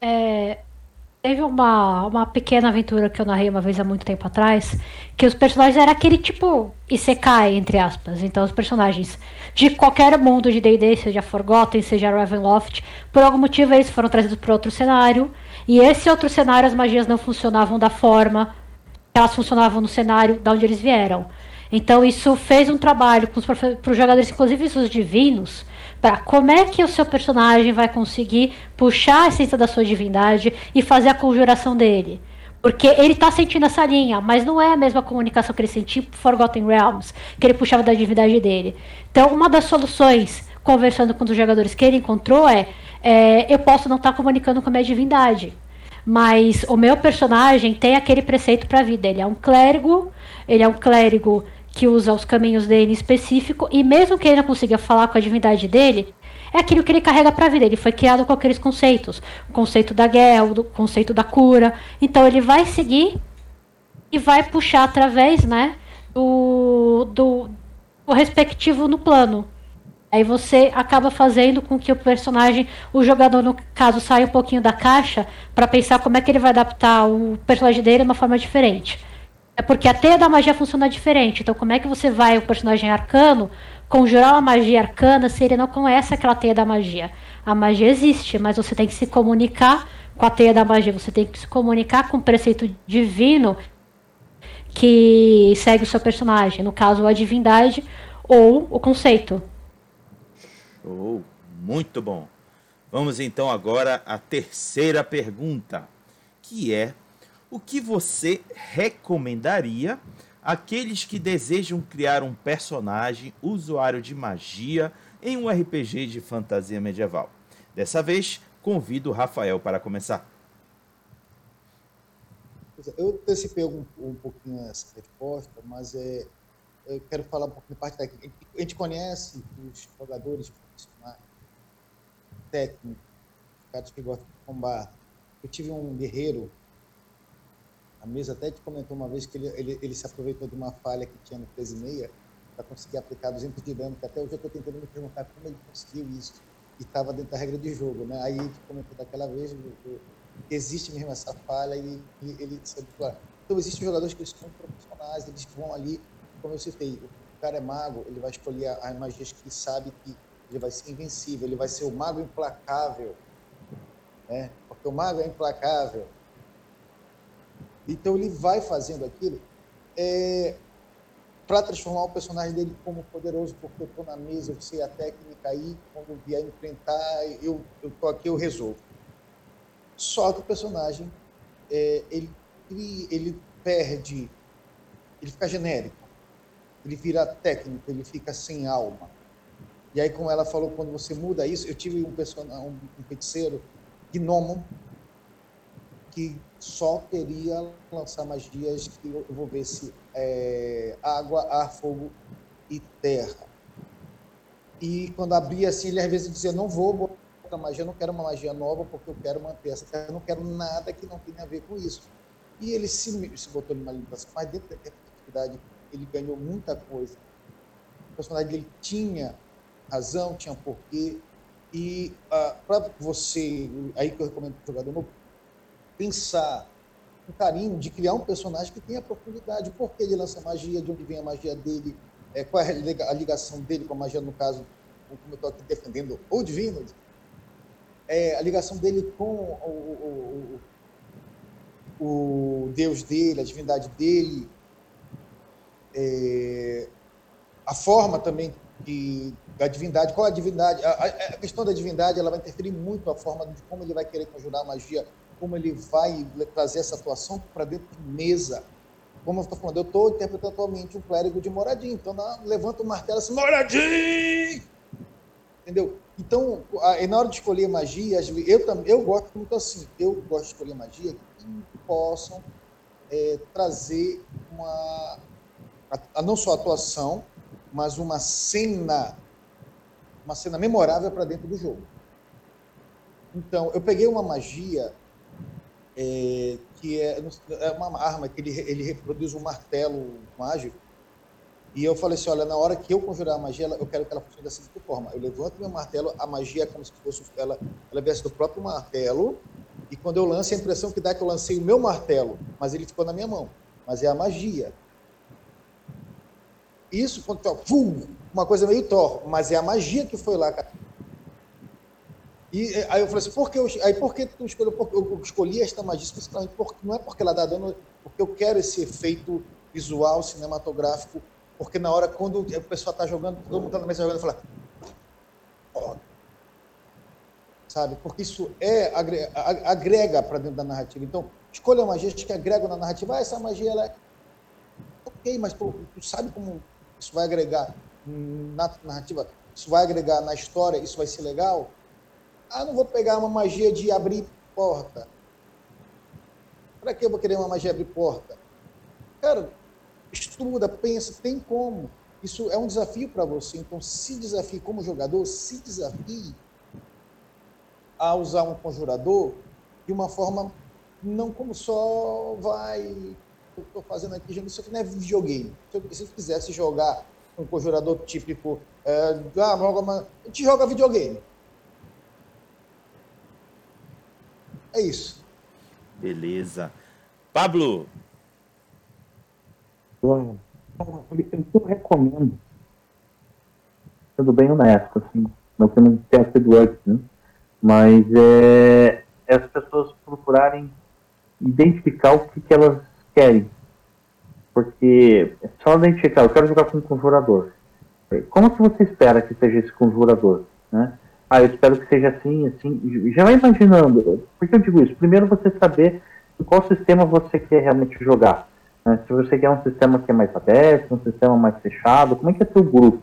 B: É, Teve uma, uma pequena aventura que eu narrei uma vez há muito tempo atrás, que os personagens eram aquele tipo Isekai, entre aspas. Então os personagens de qualquer mundo de D&D, seja Forgotten, seja Ravenloft, por algum motivo eles foram trazidos para outro cenário, e esse outro cenário as magias não funcionavam da forma que elas funcionavam no cenário de onde eles vieram. Então isso fez um trabalho para os jogadores, inclusive os divinos, para como é que o seu personagem vai conseguir puxar a essência da sua divindade e fazer a conjuração dele. Porque ele está sentindo essa linha, mas não é a mesma comunicação que ele sentiu por Forgotten Realms, que ele puxava da divindade dele. Então, uma das soluções, conversando com os jogadores que ele encontrou, é, é eu posso não estar tá comunicando com a minha divindade. Mas o meu personagem tem aquele preceito para a vida. Ele é um clérigo, ele é um clérigo que usa os caminhos dele em específico, e mesmo que ele não consiga falar com a divindade dele, é aquilo que ele carrega para a vida. Ele foi criado com aqueles conceitos: o conceito da guerra, o conceito da cura. Então ele vai seguir e vai puxar através né, do, do, do respectivo no plano. Aí você acaba fazendo com que o personagem, o jogador, no caso, saia um pouquinho da caixa para pensar como é que ele vai adaptar o personagem dele de uma forma diferente. É porque a teia da magia funciona diferente. Então, como é que você vai, o personagem arcano, conjurar uma magia arcana se ele não conhece aquela teia da magia? A magia existe, mas você tem que se comunicar com a teia da magia. Você tem que se comunicar com o preceito divino que segue o seu personagem. No caso, a divindade ou o conceito.
A: Oh, muito bom. Vamos então agora à terceira pergunta, que é o que você recomendaria àqueles que desejam criar um personagem usuário de magia em um RPG de fantasia medieval? Dessa vez, convido o Rafael para começar.
C: Eu antecipei um, um pouquinho essa resposta, mas é, eu quero falar um pouquinho de parte técnica. A gente conhece os jogadores profissionais, técnicos, caras que gostam de combate. Eu tive um guerreiro mesa até te comentou uma vez que ele, ele, ele se aproveitou de uma falha que tinha no 13,6 para conseguir aplicar 200 de dano, que até hoje eu estou tentando me perguntar como ele conseguiu isso. E estava dentro da regra de jogo, né? Aí te comentou daquela vez que existe mesmo essa falha e, e ele se habituar. Então, existem jogadores que são profissionais, eles vão ali, como eu citei, o cara é mago, ele vai escolher as magias que sabe que ele vai ser invencível, ele vai ser o mago implacável, né? Porque o mago é implacável, então ele vai fazendo aquilo é, para transformar o personagem dele como poderoso, porque eu estou na mesa, eu sei a técnica aí, quando vier enfrentar, eu estou aqui, eu resolvo. Só que o personagem, é, ele, ele, perde, ele fica genérico, ele vira técnico, ele fica sem alma. E aí, como ela falou, quando você muda isso, eu tive um, personagem, um, um feiticeiro gnomo que só queria lançar magias que envolvesse é, água, ar, fogo e terra. E quando abria assim, ele às vezes dizia: Não vou botar magia, não quero uma magia nova, porque eu quero manter essa terra, não quero nada que não tenha a ver com isso. E ele se, se botou numa limitação, mas dentro da atividade ele ganhou muita coisa. O personagem dele tinha razão, tinha porquê. E ah, para você, aí que eu recomendo para o jogador novo, pensar um carinho de criar um personagem que tenha profundidade. Por que ele lança magia, de onde vem a magia dele, é, qual é a ligação dele com a magia, no caso, como eu estou aqui defendendo o divino, é, a ligação dele com o, o, o, o, Deus dele, a divindade dele, é, a forma também que, da divindade, qual a divindade, a, a, questão da divindade ela vai interferir muito a forma de como ele vai querer conjurar a magia, como ele vai trazer essa atuação para dentro de mesa, como eu estou falando, eu estou interpretando atualmente um clérigo de moradinho. Então, na, levanta o martelo assim, moradinho! Entendeu? Então, na hora de escolher magia, eu, eu gosto muito assim, eu gosto de escolher magia que possam é, trazer uma, a, a, não só atuação, mas uma cena, uma cena memorável para dentro do jogo. Então, eu peguei uma magia é, que é, é, uma arma que ele, ele reproduz um martelo mágico. E eu falei assim, olha, na hora que eu conjurar a magia, eu quero que ela funcione da seguinte forma. Eu levanto meu martelo, a magia é como se fosse ela, ela viesse do próprio martelo, e quando eu lanço, a impressão que dá é que eu lancei o meu martelo, mas ele ficou na minha mão. Mas é a magia. Isso, quando uma coisa meio Thor, mas é a magia que foi lá. E aí eu falei assim, por que eu, aí por que tu escolheu, eu escolhi esta magia porque, não é porque ela dá dano, porque eu quero esse efeito visual, cinematográfico, porque na hora, quando o pessoal está jogando, todo mundo está na mesa jogando, fala, oh. sabe? Porque isso é agrega para dentro da narrativa. Então, escolha magias que agregam na narrativa. Ah, essa magia, ela é ok, mas tu, tu sabe como isso vai agregar na narrativa? Isso vai agregar na história? Isso vai ser legal? Ah, não vou pegar uma magia de abrir porta. Para que eu vou querer uma magia de abrir porta? Cara, estuda, pensa, tem como. Isso é um desafio para você. Então, se desafie como jogador, se desafie a usar um conjurador de uma forma não como só vai. Eu estou fazendo aqui, isso aqui não é videogame. Se eu quisesse jogar um conjurador típico, é, ah, a gente joga videogame. É isso.
A: Beleza. Pablo.
D: Eu, eu recomendo, sendo bem honesto, assim, não que não tenha sido antes, né? mas é, é as pessoas procurarem identificar o que, que elas querem. Porque é só identificar, eu quero jogar com um conjurador. Como que você espera que seja esse conjurador? Né? Ah, eu espero que seja assim, assim, já vai imaginando. Por que eu digo isso? Primeiro você saber em qual sistema você quer realmente jogar. Né? Se você quer um sistema que é mais aberto, um sistema mais fechado, como é que é seu grupo?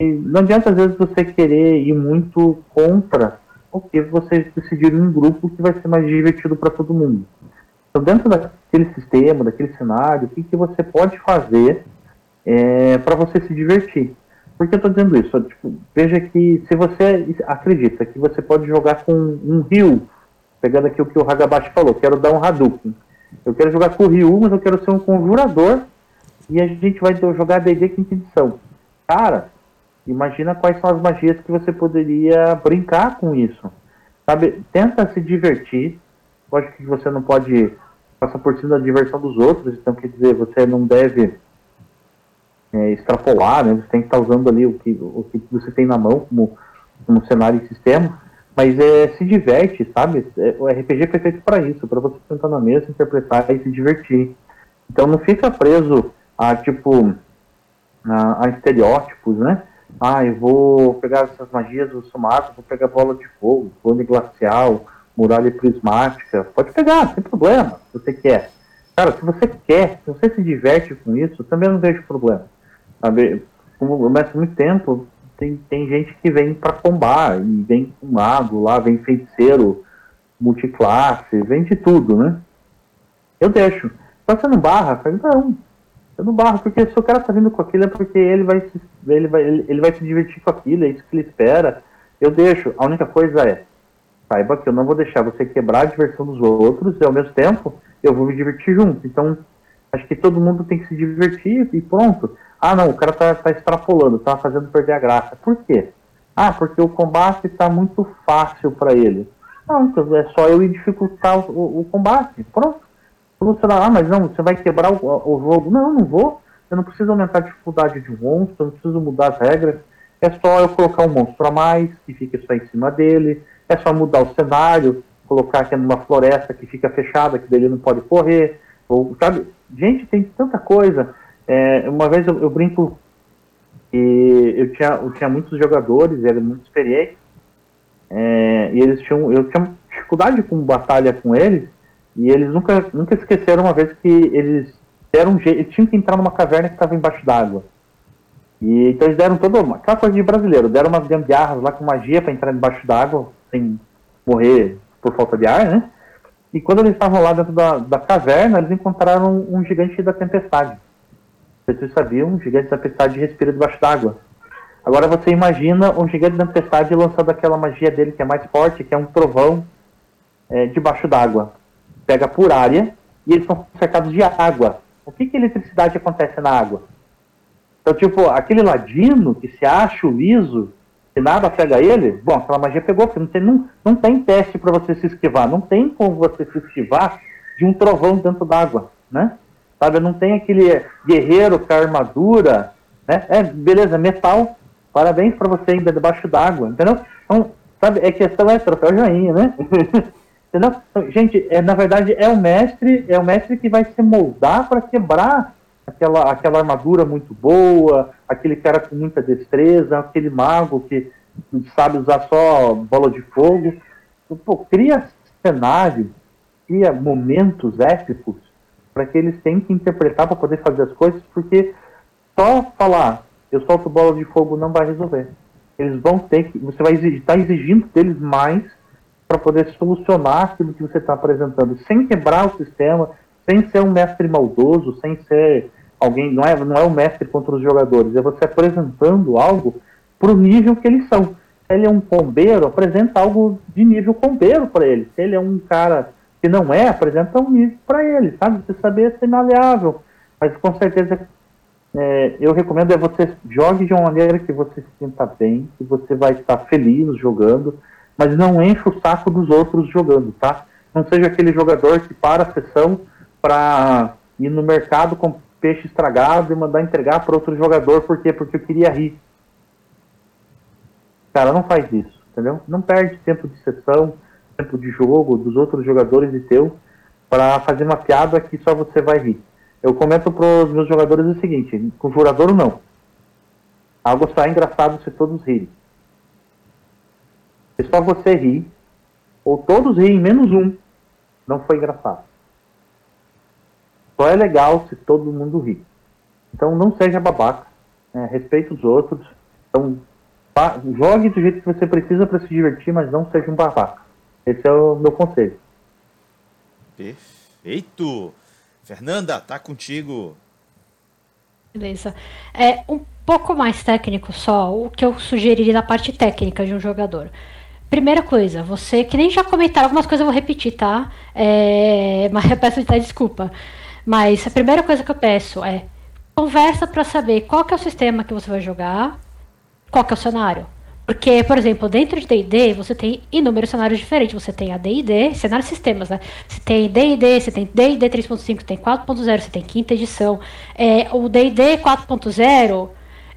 D: E não adianta às vezes você querer ir muito contra o que você decidir um grupo que vai ser mais divertido para todo mundo. Então dentro daquele sistema, daquele cenário, o que, que você pode fazer é, para você se divertir? Por que eu estou dizendo isso? Tipo, veja que se você acredita que você pode jogar com um Ryu, pegando aqui o que o Hagabashi falou, quero dar um Hadouken. Eu quero jogar com o Ryu, mas eu quero ser um conjurador e a gente vai jogar D&D quinta edição. Cara, imagina quais são as magias que você poderia brincar com isso. Sabe, tenta se divertir. Lógico que você não pode passar por cima da diversão dos outros, então quer dizer, você não deve é, extrapolar, né? Você tem que estar usando ali o que, o que você tem na mão como, como cenário e sistema, mas é, se diverte, sabe? É, o RPG foi feito para isso, para você sentar na mesa, interpretar e se divertir. Então não fica preso a, tipo, a, a estereótipos, né? Ah, eu vou pegar essas magias do Sumato, vou pegar bola de fogo, clone glacial, muralha prismática. Pode pegar, sem problema, se você quer. Cara, se você quer, se você se diverte com isso, também não vejo problema. Sabe, meço muito tempo, tem, tem gente que vem para combar, e vem com mago lá, vem feiticeiro, multiclasse, vem de tudo, né? Eu deixo. Você não barra? Eu não. Eu não barro, porque se o cara tá vindo com aquilo é porque ele vai se, ele vai, ele, ele vai se divertir com aquilo, é isso que ele espera. Eu deixo. A única coisa é, saiba que eu não vou deixar você quebrar a diversão dos outros e ao mesmo tempo eu vou me divertir junto. Então, Acho que todo mundo tem que se divertir e pronto. Ah, não, o cara tá, tá extrapolando, tá fazendo perder a graça. Por quê? Ah, porque o combate está muito fácil para ele. Não, então é só eu dificultar o, o, combate. Pronto. Solucionar. Ah, mas não, você vai quebrar o, o jogo. Não, não vou. Eu não preciso aumentar a dificuldade de monstro, eu não preciso mudar as regras. É só eu colocar um monstro a mais, que fica só em cima dele. É só mudar o cenário, colocar aqui numa floresta que fica fechada, que dele não pode correr. Ou, sabe? Gente, tem tanta coisa. É, uma vez eu, eu brinco e eu tinha, eu tinha muitos jogadores, era muito experiente, é, e eles tinham, eu tinha dificuldade com batalha com eles, e eles nunca, nunca esqueceram uma vez que eles deram um jeito, eles tinham que entrar numa caverna que estava embaixo d'água. E então eles deram toda uma, aquela coisa de brasileiro, deram umas gambiarras lá com magia para entrar embaixo d'água, sem morrer por falta de ar, né? E quando eles estavam lá dentro da, da caverna, eles encontraram um gigante da tempestade. Vocês sabiam, um gigante da tempestade respira debaixo d'água. Agora você imagina um gigante da tempestade lançando aquela magia dele que é mais forte, que é um trovão é, debaixo d'água. Pega por área e eles são cercados de água. O que, que eletricidade acontece na água? Então, tipo, aquele ladino que se acha o liso, que nada pega ele, bom, aquela magia pegou, porque não tem, não, não tem teste para você se esquivar. Não tem como você se esquivar de um trovão dentro d'água, né? Sabe? Não tem aquele guerreiro com armadura, né? É, beleza, metal, parabéns para você ainda debaixo d'água, entendeu? Então, sabe, é questão é troféu joinha, né? [laughs] entendeu? Então, gente, é, na verdade é o mestre, é o mestre que vai se moldar para quebrar aquela, aquela armadura muito boa, aquele cara com muita destreza, aquele mago que sabe usar só bola de fogo. Pô, cria cenário, cria momentos épicos para que eles tenham que interpretar para poder fazer as coisas, porque só falar eu solto bola de fogo não vai resolver. Eles vão ter que. Você vai estar tá exigindo deles mais para poder solucionar aquilo que você está apresentando, sem quebrar o sistema, sem ser um mestre maldoso, sem ser alguém. Não é, não é o um mestre contra os jogadores, é você apresentando algo para o nível que eles são. Se ele é um pombeiro, apresenta algo de nível pombeiro para ele. Se ele é um cara não é, apresenta um nível para ele, sabe? Você saber ser maleável. Mas com certeza é, eu recomendo é você jogue de uma maneira que você se sinta bem, que você vai estar feliz jogando, mas não enche o saco dos outros jogando, tá? Não seja aquele jogador que para a sessão para ir no mercado com peixe estragado e mandar entregar para outro jogador, por quê? Porque eu queria rir. Cara, não faz isso, entendeu? Não perde tempo de sessão, tempo de jogo dos outros jogadores e teu para fazer uma piada que só você vai rir. Eu comento para os meus jogadores o seguinte: com jogador não. Algo só é engraçado se todos rirem. Se só você ri, ou todos riem menos um, não foi engraçado. Só é legal se todo mundo ri. Então não seja babaca, né? respeite os outros. Então jogue do jeito que você precisa para se divertir, mas não seja um babaca. Esse é o meu conselho.
A: Perfeito! Fernanda, tá contigo.
B: Beleza. É um pouco mais técnico só, o que eu sugeriria na parte técnica de um jogador. Primeira coisa, você, que nem já comentaram, algumas coisas eu vou repetir, tá? É, [laughs] mas eu peço até desculpa. Mas a primeira coisa que eu peço é conversa para saber qual que é o sistema que você vai jogar, qual que é o cenário. Porque, por exemplo, dentro de D&D você tem inúmeros cenários diferentes. Você tem a D&D, cenários sistemas, né? Você tem D&D, você tem D&D 3.5, tem 4.0, você tem quinta edição. É, o D&D 4.0,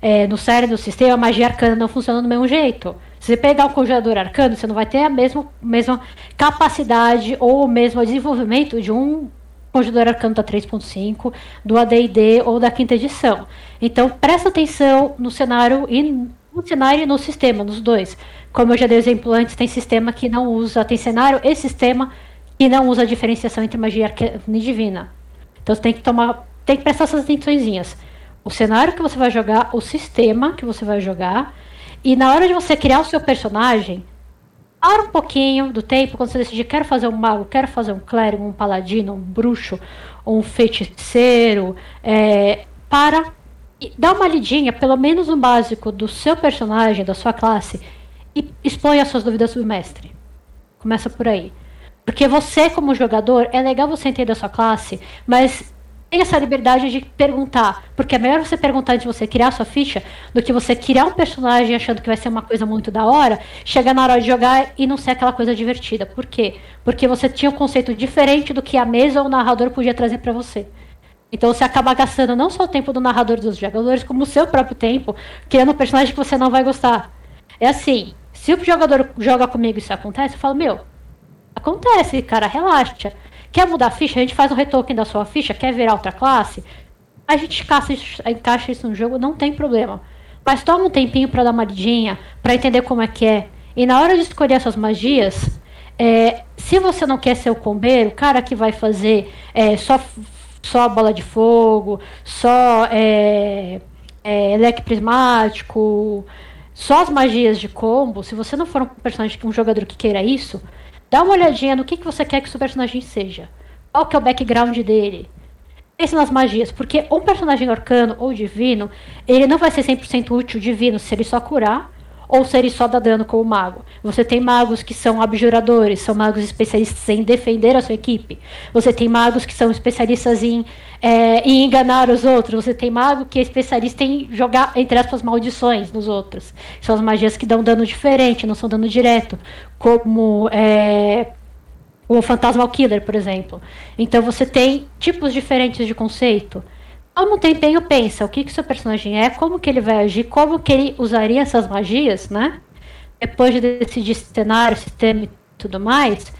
B: é, no série do sistema, a magia arcana não funciona do mesmo jeito. Se você pegar um conjurador arcano, você não vai ter a mesma, mesma capacidade ou o mesmo desenvolvimento de um conjurador arcano da 3.5, do AD&D ou da quinta edição. Então, presta atenção no cenário e no cenário e no sistema, nos dois. Como eu já dei exemplo antes, tem sistema que não usa, tem cenário e sistema que não usa a diferenciação entre magia e divina. Então você tem que tomar, tem que prestar essas atenções. O cenário que você vai jogar, o sistema que você vai jogar, e na hora de você criar o seu personagem, para um pouquinho do tempo, quando você decidir, quero fazer um mago, quero fazer um clérigo, um paladino, um bruxo, um feiticeiro, é, para dá uma lidinha, pelo menos no básico, do seu personagem, da sua classe, e expõe as suas dúvidas sobre o mestre. Começa por aí. Porque você, como jogador, é legal você entender a sua classe, mas tem essa liberdade de perguntar. Porque é melhor você perguntar antes de você criar sua ficha do que você criar um personagem achando que vai ser uma coisa muito da hora, chegar na hora de jogar e não ser aquela coisa divertida. Por quê? Porque você tinha um conceito diferente do que a mesa ou o narrador podia trazer para você. Então você acaba gastando não só o tempo do narrador dos jogadores, como o seu próprio tempo, criando um personagem que você não vai gostar. É assim, se o jogador joga comigo e isso acontece, eu falo, meu, acontece, cara, relaxa. Quer mudar a ficha? A gente faz um retoken da sua ficha, quer virar outra classe? A gente encaixa isso, encaixa isso no jogo, não tem problema. Mas toma um tempinho para dar uma lidinha, para entender como é que é. E na hora de escolher essas magias, é, se você não quer ser o combeiro, o cara que vai fazer é, só, só bola de fogo, só é, é, leque prismático, só as magias de combo, se você não for um personagem, um jogador que queira isso, Dá uma olhadinha no que, que você quer que o seu personagem seja. Qual que é o background dele. Pense nas magias, porque um personagem arcano ou divino, ele não vai ser 100% útil divino se ele só curar ou se ele só dá dano como mago. Você tem magos que são abjuradores, são magos especialistas em defender a sua equipe. Você tem magos que são especialistas em, é, em enganar os outros. Você tem mago que é especialista em jogar, entre aspas, maldições nos outros. São as magias que dão dano diferente, não são dano direto. Como é, o Fantasmal Killer, por exemplo. Então você tem tipos diferentes de conceito. Ao mesmo tempo, pensa o que, que seu personagem é, como que ele vai agir, como que ele usaria essas magias, né? Depois de decidir cenário, sistema e tudo mais,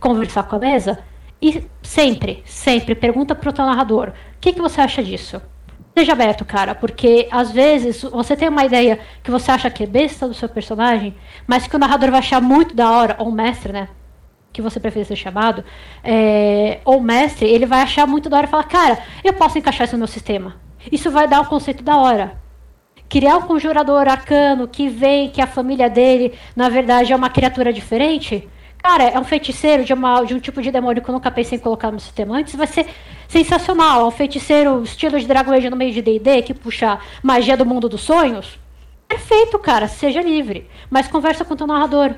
B: conversar com a mesa. E sempre, sempre pergunta pro teu narrador: o que, que você acha disso? Seja aberto, cara, porque às vezes você tem uma ideia que você acha que é besta do seu personagem, mas que o narrador vai achar muito da hora, ou o mestre, né? Que você prefere ser chamado, é, ou mestre, ele vai achar muito da hora e falar, cara, eu posso encaixar isso no meu sistema. Isso vai dar um conceito da hora. Criar um conjurador arcano que vem, que a família dele, na verdade, é uma criatura diferente. Cara, é um feiticeiro de, uma, de um tipo de demônio que eu nunca pensei em colocar no sistema antes. Vai ser sensacional. É um feiticeiro estilo de Dragon Age no meio de D&D, que puxa magia do mundo dos sonhos. Perfeito, cara. Seja livre. Mas conversa com o teu narrador.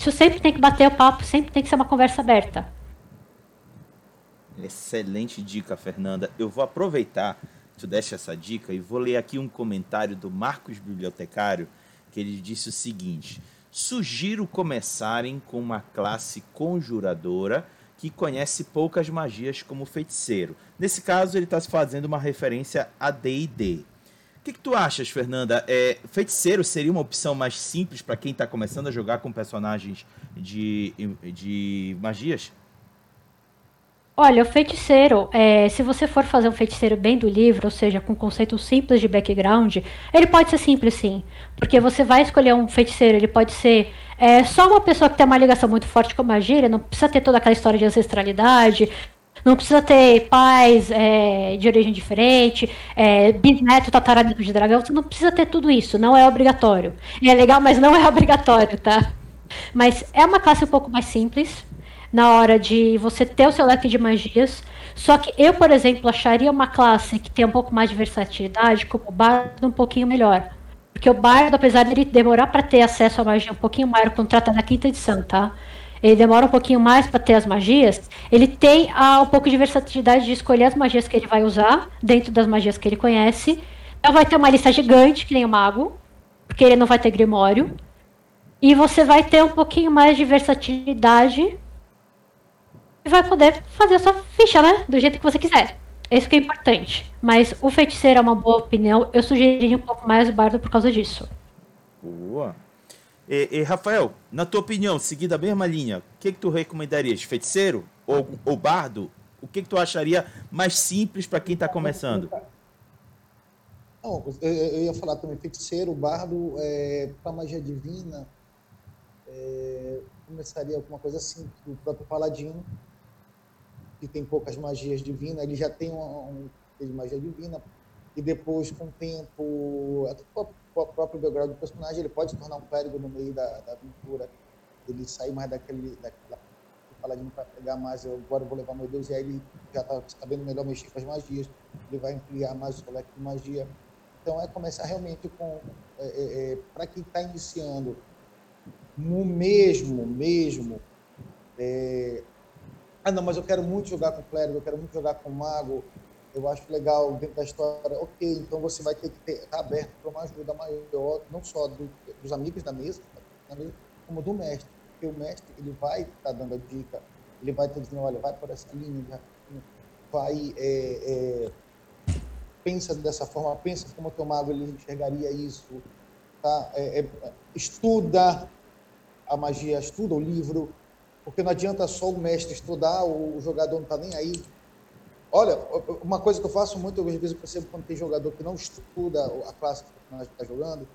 B: Isso sempre tem que bater o papo, sempre tem que ser uma conversa aberta.
A: Excelente dica, Fernanda. Eu vou aproveitar que tu deste essa dica e vou ler aqui um comentário do Marcos Bibliotecário, que ele disse o seguinte: Sugiro começarem com uma classe conjuradora que conhece poucas magias como feiticeiro. Nesse caso, ele está fazendo uma referência a D&D. O que, que, tu achas, Fernanda? É, feiticeiro seria uma opção mais simples para quem está começando a jogar com personagens de, de magias?
B: Olha, o feiticeiro, é, se você for fazer um feiticeiro bem do livro, ou seja, com conceito simples de background, ele pode ser simples sim. Porque você vai escolher um feiticeiro, ele pode ser é, só uma pessoa que tem uma ligação muito forte com a magia, não precisa ter toda aquela história de ancestralidade, não precisa ter pais é, de origem diferente, é, bisneto, tataraneto de dragão. Você não precisa ter tudo isso. Não é obrigatório. É legal, mas não é [laughs] obrigatório, tá? Mas é uma classe um pouco mais simples na hora de você ter o seu leque de magias. Só que eu, por exemplo, acharia uma classe que tem um pouco mais de versatilidade, como o bardo, um pouquinho melhor. Porque o bardo, apesar de demorar para ter acesso à magia um pouquinho maior, contrata na quinta edição, tá? Ele demora um pouquinho mais para ter as magias, ele tem ah, um pouco de versatilidade de escolher as magias que ele vai usar dentro das magias que ele conhece. Então vai ter uma lista gigante, que nem o mago, porque ele não vai ter grimório. E você vai ter um pouquinho mais de versatilidade e vai poder fazer a sua ficha, né? Do jeito que você quiser. Isso que é importante. Mas o feiticeiro é uma boa opinião. Eu sugeriria um pouco mais o bardo por causa disso.
A: Boa. E, e, Rafael, na tua opinião, seguindo a mesma linha, o que, que tu recomendarias? Feiticeiro ou, ou bardo? O que, que tu acharia mais simples para quem está começando?
C: Eu, eu, ia falar também feiticeiro, bardo, é, para magia divina, é, começaria alguma coisa assim, o próprio paladino, que tem poucas magias divinas, ele já tem um, um de magia divina, e depois, com o tempo, até o o próprio background do personagem, ele pode se tornar um clérigo no meio da, da aventura, ele sair mais daquele, daquela paladino para pegar mais, eu agora vou levar meu Deus, e aí ele já está sabendo melhor mexer com as magias, ele vai ampliar mais o colete de magia. Então é começar realmente com, é, é, é, para quem está iniciando, no mesmo, mesmo, é, ah não, mas eu quero muito jogar com clérigo, eu quero muito jogar com mago, eu acho legal dentro da história, ok, então você vai ter que estar tá aberto para uma ajuda maior, não só do, dos amigos da mesa, da mesa, como do mestre. Porque o mestre, ele vai estar tá dando a dica, ele vai estar dizendo, olha, vai por essa linha, vai, é, é, pensa dessa forma, pensa como o teu mago ele enxergaria isso, tá? É, é, estuda a magia, estuda o livro, porque não adianta só o mestre estudar, o jogador não está nem aí. Olha, uma coisa que eu faço muito, às vezes eu percebo quando tem jogador que não estuda a classe que está jogando,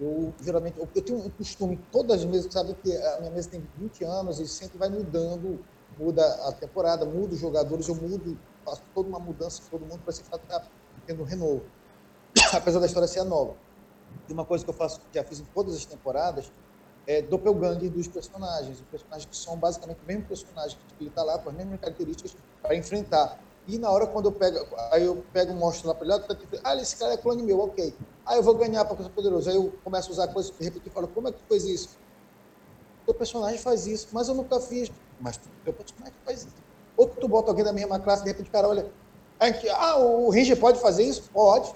C: eu geralmente, eu, eu tenho um costume, todas as mesas, sabe que a minha mesa tem 20 anos e sempre vai mudando, muda a temporada, muda os jogadores, eu mudo, faço toda uma mudança todo mundo para sempre estar tendo um renovo. [coughs] Apesar da história ser nova. E uma coisa que eu faço, já fiz em todas as temporadas, é doppelganger dos personagens. Os personagens que são basicamente o mesmo personagem, que ele está lá com as mesmas características para enfrentar. E na hora quando eu pego, aí eu pego monstro lá para ele, tá ah, esse cara é clone meu, ok. Aí eu vou ganhar para coisa poderosa. Aí eu começo a usar coisas, eu falo, como é que tu fez isso? O personagem faz isso, mas eu nunca fiz. Mas teu personagem faz isso. Ou que tu bota alguém da mesma classe, de repente o cara olha, ah, o Ranger pode fazer isso? Pode.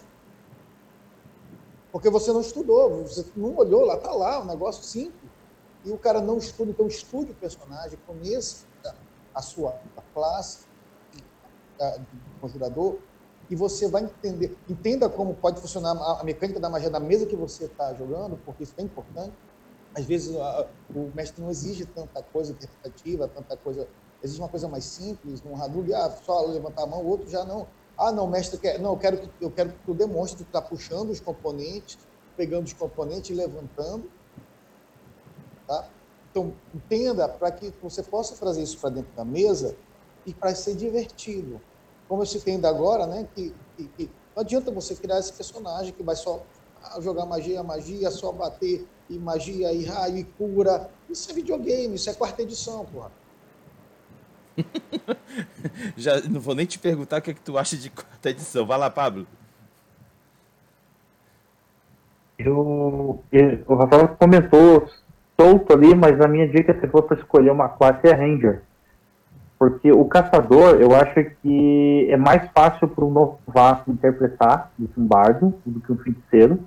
C: Porque você não estudou, você não olhou, lá está lá, um negócio simples. E o cara não estuda, então estude o personagem, conheça a sua classe do conjurador e você vai entender, entenda como pode funcionar a, mecânica da magia na mesa que você está jogando, porque isso é importante. Às vezes a, o mestre não exige tanta coisa interpretativa, tanta coisa, exige uma coisa mais simples, um Hadouken, ah, só levantar a mão, o outro já não. Ah, não, mestre, quer, não, eu quero, que, eu quero que tu demonstre tu está puxando os componentes, pegando os componentes e levantando. Tá? Então, entenda para que você possa trazer isso para dentro da mesa e para ser divertido. Como eu citei ainda agora, né, que, que, que, não adianta você criar esse personagem que vai só jogar magia, magia, só bater e magia e raio e cura. Isso é videogame, isso é quarta edição, porra. [laughs]
A: Já não vou nem te perguntar o que, é que tu acha de quarta edição. Vai lá, Pablo.
D: Eu, eu, o Rafael comentou solto ali, mas a minha dica se for para escolher uma classe é Ranger. Porque o caçador, eu acho que é mais fácil para um novato interpretar do que um bardo, do que um feiticeiro.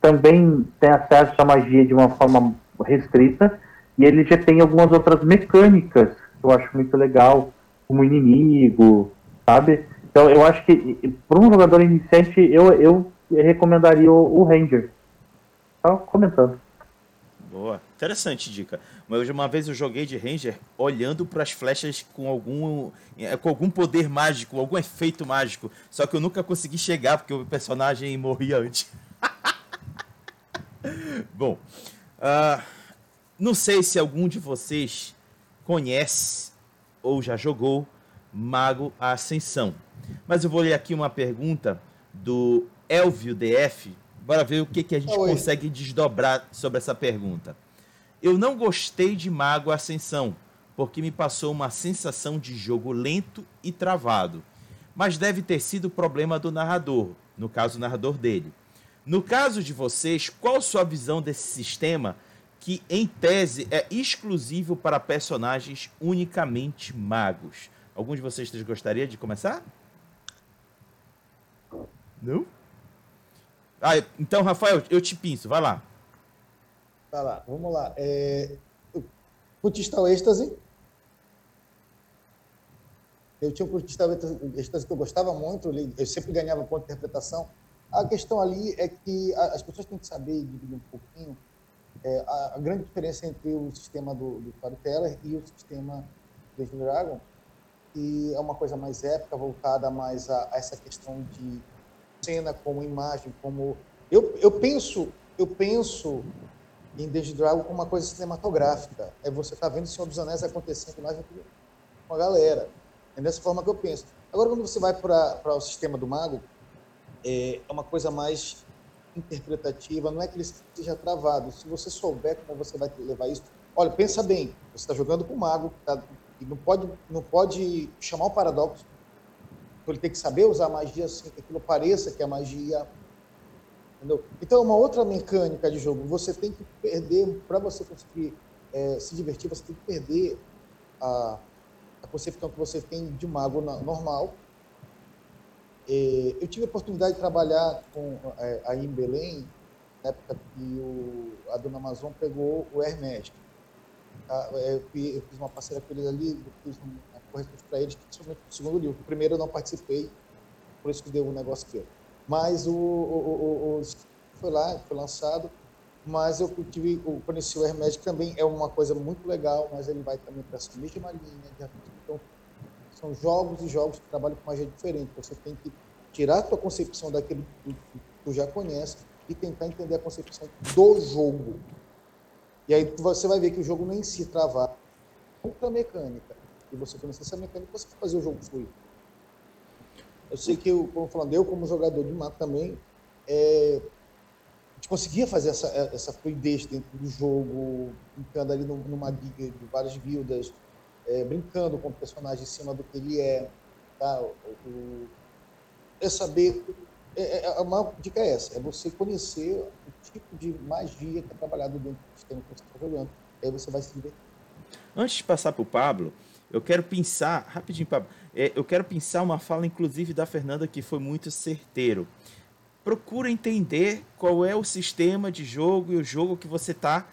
D: Também tem acesso à magia de uma forma restrita, e ele já tem algumas outras mecânicas eu acho muito legal, como inimigo, sabe? Então eu acho que para um jogador iniciante eu, eu recomendaria o, o Ranger. Só comentando.
A: Boa, interessante dica. Mas uma vez eu joguei de Ranger olhando para as flechas com algum é, com algum poder mágico, algum efeito mágico. Só que eu nunca consegui chegar porque o personagem morria antes. [laughs] Bom, uh, não sei se algum de vocês conhece ou já jogou Mago Ascensão. Mas eu vou ler aqui uma pergunta do Elvio DF. Bora ver o que, que a gente Oi. consegue desdobrar sobre essa pergunta. Eu não gostei de Mago Ascensão, porque me passou uma sensação de jogo lento e travado. Mas deve ter sido problema do narrador, no caso, o narrador dele. No caso de vocês, qual sua visão desse sistema que em tese é exclusivo para personagens unicamente magos. Algum de vocês gostaria de começar? Não? Ah, então, Rafael, eu te pinço, vai lá.
C: Vai lá, vamos lá. É... Cultista êxtase. Eu tinha um cultista êxtase que eu gostava muito, eu sempre ganhava ponto de interpretação. A questão ali é que as pessoas têm que saber um pouquinho é, a, a, grande diferença entre o sistema do, do Storyteller e o sistema do Dragon, que é uma coisa mais épica, voltada mais a, a essa questão de cena como imagem, como eu, eu penso eu penso em Dungeon Dragon como uma coisa cinematográfica. É você tá vendo o Senhor dos Anéis acontecendo mais com a galera. É dessa forma que eu penso. Agora, quando você vai para o sistema do mago, é, é uma coisa mais interpretativa, não é que ele seja travado. Se você souber como você vai levar isso, olha, pensa bem, você está jogando com o mago, tá, não pode, não pode chamar o paradoxo. Então ele tem que saber usar a magia assim, que aquilo pareça que é magia. Entendeu? Então é uma outra mecânica de jogo. Você tem que perder, para você conseguir é, se divertir, você tem que perder a, a concepção que você tem de mago normal É, eu tive a oportunidade de trabalhar com, é, aí em Belém, na época que o, a Dona Amazon pegou o Hermes. É, eu, fiz uma parceria com eles ali, eu fiz uma correção para eles, principalmente no segundo livro. O primeiro eu não participei, por isso que deu um negócio aqui. Mas o, o, o, o foi lá, foi lançado, mas eu tive, eu conheci o que também é uma coisa muito legal, mas ele vai também para essa mesma linha. Então, são jogos e jogos que trabalham com magia diferente. Você tem que tirar a sua concepção daquele que tu já conhece e tentar entender a concepção do jogo. E aí você vai ver que o jogo nem se travar outra mecânica. E você conhecer essa mecânica, você vai fazer o jogo fluir. Eu sei que, eu, como falando, eu como jogador de mapa também, é, a gente conseguia fazer essa, essa fluidez dentro do jogo, brincando ali numa guia de várias guildas, é, brincando com o personagem em cima do que ele é. Tá? O, é saber. É, é, é, a maior dica é essa: é você conhecer o tipo de magia que é trabalhado dentro do sistema que você está jogando. Aí você vai se divertir.
A: Antes de passar para o Pablo, eu quero pensar, rapidinho, Pablo, é, eu quero pensar uma fala, inclusive, da Fernanda, que foi muito certeiro. Procura entender qual é o sistema de jogo e o jogo que você está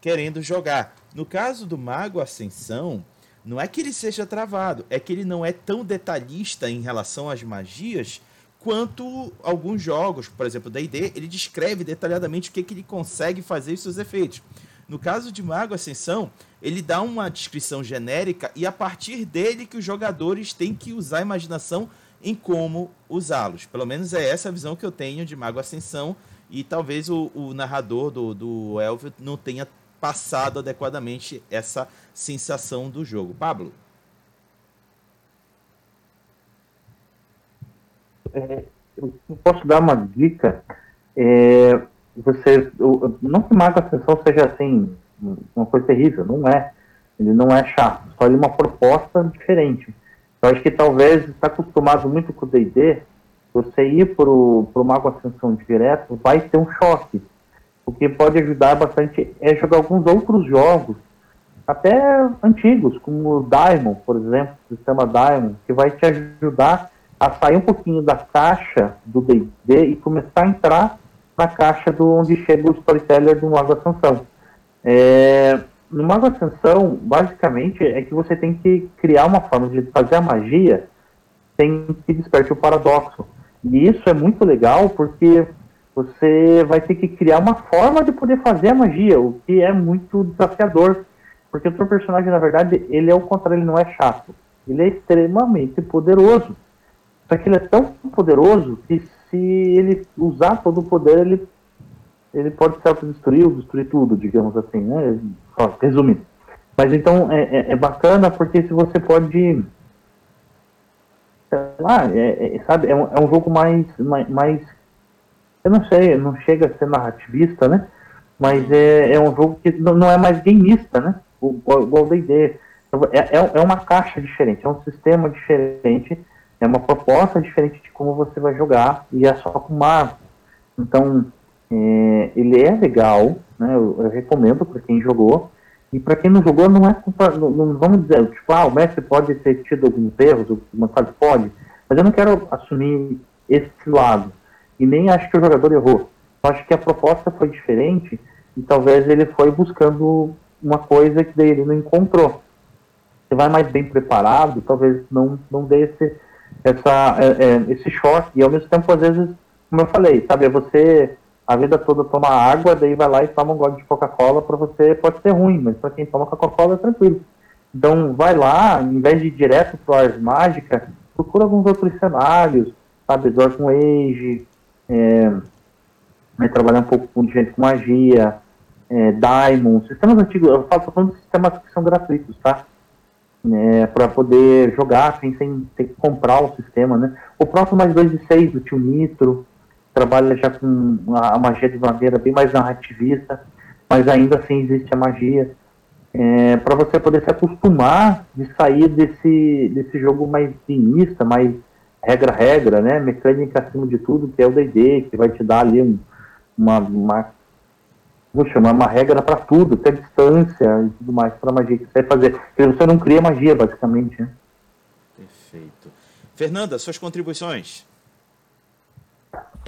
A: querendo jogar. No caso do Mago Ascensão, não é que ele seja travado, é que ele não é tão detalhista em relação às magias quanto alguns jogos, por exemplo, da ID, ele descreve detalhadamente o que, que ele consegue fazer e seus efeitos. No caso de Mago Ascensão, ele dá uma descrição genérica e a partir dele que os jogadores têm que usar a imaginação em como usá-los. Pelo menos é essa a visão que eu tenho de Mago Ascensão e talvez o, o narrador do, do Elvio não tenha passado adequadamente essa sensação do jogo. Pablo?
D: É, eu posso dar uma dica. É, você, não que Mago Ascensão seja assim uma coisa terrível, não é. Ele não é chato, só ele é uma proposta diferente. Eu acho que talvez está acostumado muito com o D&D, você ir para Mago Ascensão direto vai ter um choque o que pode ajudar bastante é jogar alguns outros jogos, até antigos, como o Diamond, por exemplo, o sistema Diamond, que vai te ajudar a sair um pouquinho da caixa do D&D e começar a entrar na caixa do onde chega o storyteller do Mago Ascensão. É, no Mago Ascensão, basicamente, é que você tem que criar uma forma de fazer a magia sem que desperte o paradoxo. E isso é muito legal porque você vai ter que criar uma forma de poder fazer a magia, o que é muito desafiador. Porque o seu personagem, na verdade, ele é o contrário, ele não é chato. Ele é extremamente poderoso. Só que ele é tão poderoso que se ele usar todo o poder, ele, ele pode se autodestruir ou destruir tudo, digamos assim, né? Só, resumindo. Mas então é, é, é bacana porque se você pode. Sei lá, é, é sabe, é um, é um jogo mais, mais, mais eu não sei, não chega a ser narrativista, né? Mas é, é um jogo que não, é mais gameista, né? O D&D. É, é, é uma caixa diferente, é um sistema diferente, é uma proposta diferente de como você vai jogar e é só com mago. Então, é, ele é legal, né? Eu, eu recomendo para quem jogou. E para quem não jogou, não é culpa, não, não, vamos dizer, tipo, ah, o mestre pode ter tido alguns erros, o sabe, pode, mas eu não quero assumir esse lado e nem acho que o jogador errou. Eu acho que a proposta foi diferente e talvez ele foi buscando uma coisa que daí ele não encontrou. Você vai mais bem preparado, talvez não, não dê esse, essa, é, é, esse choque. E ao mesmo tempo, às vezes, como eu falei, sabe, você a vida toda toma água, daí vai lá e toma um gole de Coca-Cola, para você pode ser ruim, mas para quem toma Coca-Cola é tranquilo. Então vai lá, em vez de ir direto para Ars Mágica, procura alguns outros cenários, sabe, Dork Age, é, né, trabalhar um pouco com gente com magia, é, sistemas antigos, eu falo falando de sistemas que são gratuitos, tá? É, para poder jogar sem, sem ter que comprar o sistema, né? O próprio mais 2 de 6 do tio Nitro trabalha já com a, magia de maneira bem mais narrativista, mas ainda assim existe a magia. É, para você poder se acostumar de sair desse, desse jogo mais pinista, mais regra regra, né? Mecânica acima de tudo, que é o D&D, que vai te dar ali um, uma, uma vou chamar uma regra para tudo, até distância e tudo mais para magia que você vai fazer. Porque você não cria magia, basicamente. Né?
A: Perfeito. Fernanda, suas contribuições.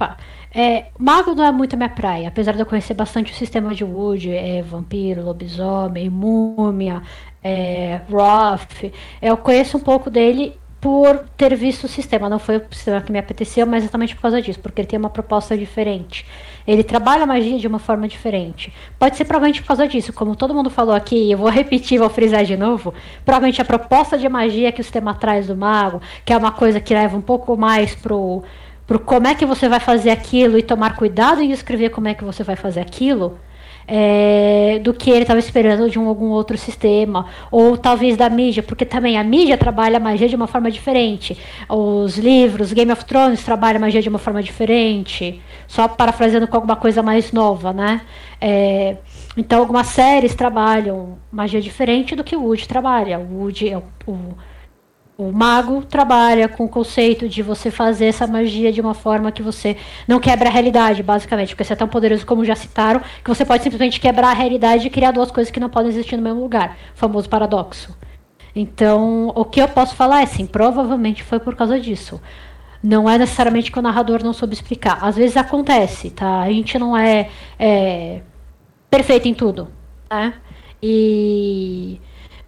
B: Pá. É, mago não é muito a minha praia, apesar de eu conhecer bastante o sistema de Wood, é, vampiro, lobisomem, múmia, é, Roth. Eu conheço um pouco dele por ter visto o sistema. Não foi o sistema que me apeteceu, mas exatamente por causa disso, porque ele tem uma proposta diferente. Ele trabalha a magia de uma forma diferente. Pode ser provavelmente por causa disso, como todo mundo falou aqui, eu vou [laughs] repetir, vou frisar de novo. Provavelmente a proposta de magia que o sistema traz do mago, que é uma coisa que leva um pouco mais pro pro como é que você vai fazer aquilo e tomar cuidado em escrever como é que você vai fazer aquilo, é, do que ele estava esperando de um, algum outro sistema, ou talvez da mídia, porque também a mídia trabalha a magia de uma forma diferente. Os livros, Game of Thrones trabalha a magia de uma forma diferente, só parafraseando com alguma coisa mais nova, né? É, então, algumas séries trabalham magia diferente do que o Wood trabalha. O Wood é o, o o mago trabalha com o conceito de você fazer essa magia de uma forma que você não quebra a realidade, basicamente, porque você é tão poderoso como já citaram, que você pode simplesmente quebrar a realidade e criar duas coisas que não podem existir no mesmo lugar. O famoso paradoxo. Então, o que eu posso falar é sim, provavelmente foi por causa disso. Não é necessariamente que o narrador não soube explicar. Às vezes acontece, tá? A gente não é, é perfeito em tudo, né? E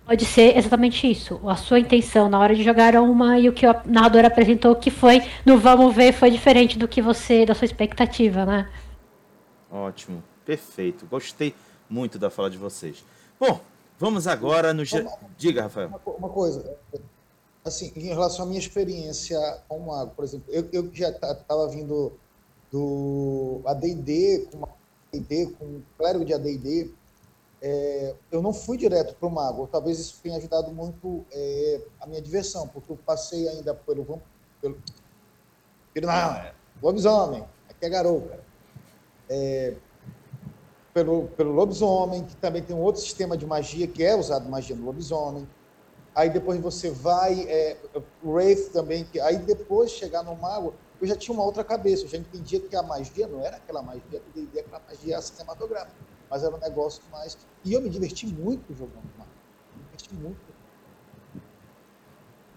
B: Pode ser exatamente isso. A sua intenção na hora de jogar uma e o que o narrador apresentou que foi no vamos ver foi diferente do que você, da sua expectativa, né?
A: Ótimo, perfeito. Gostei muito da fala de vocês. Bom, vamos agora no. Diga, Rafael.
C: Uma, uma coisa, assim, em relação à minha experiência com o mago, por exemplo, eu, eu já estava vindo do AD&D, com AD&D, com um clérigo de AD&D, é, eu não fui direto para o mago. Talvez isso tenha ajudado muito é, a minha diversão, porque eu passei ainda pelo. pelo, pelo não, é lobisomem, aqui é garoto. É, pelo, pelo lobisomem, que também tem um outro sistema de magia, que é usado magia no lobisomem. Aí depois você vai. É, o Wraith também, que aí depois chegar no mago, eu já tinha uma outra cabeça, eu já entendia que a magia não era aquela magia do D&D, aquela magia cinematográfica mas era um negócio mais. E eu me diverti muito jogando lá. Me diverti muito.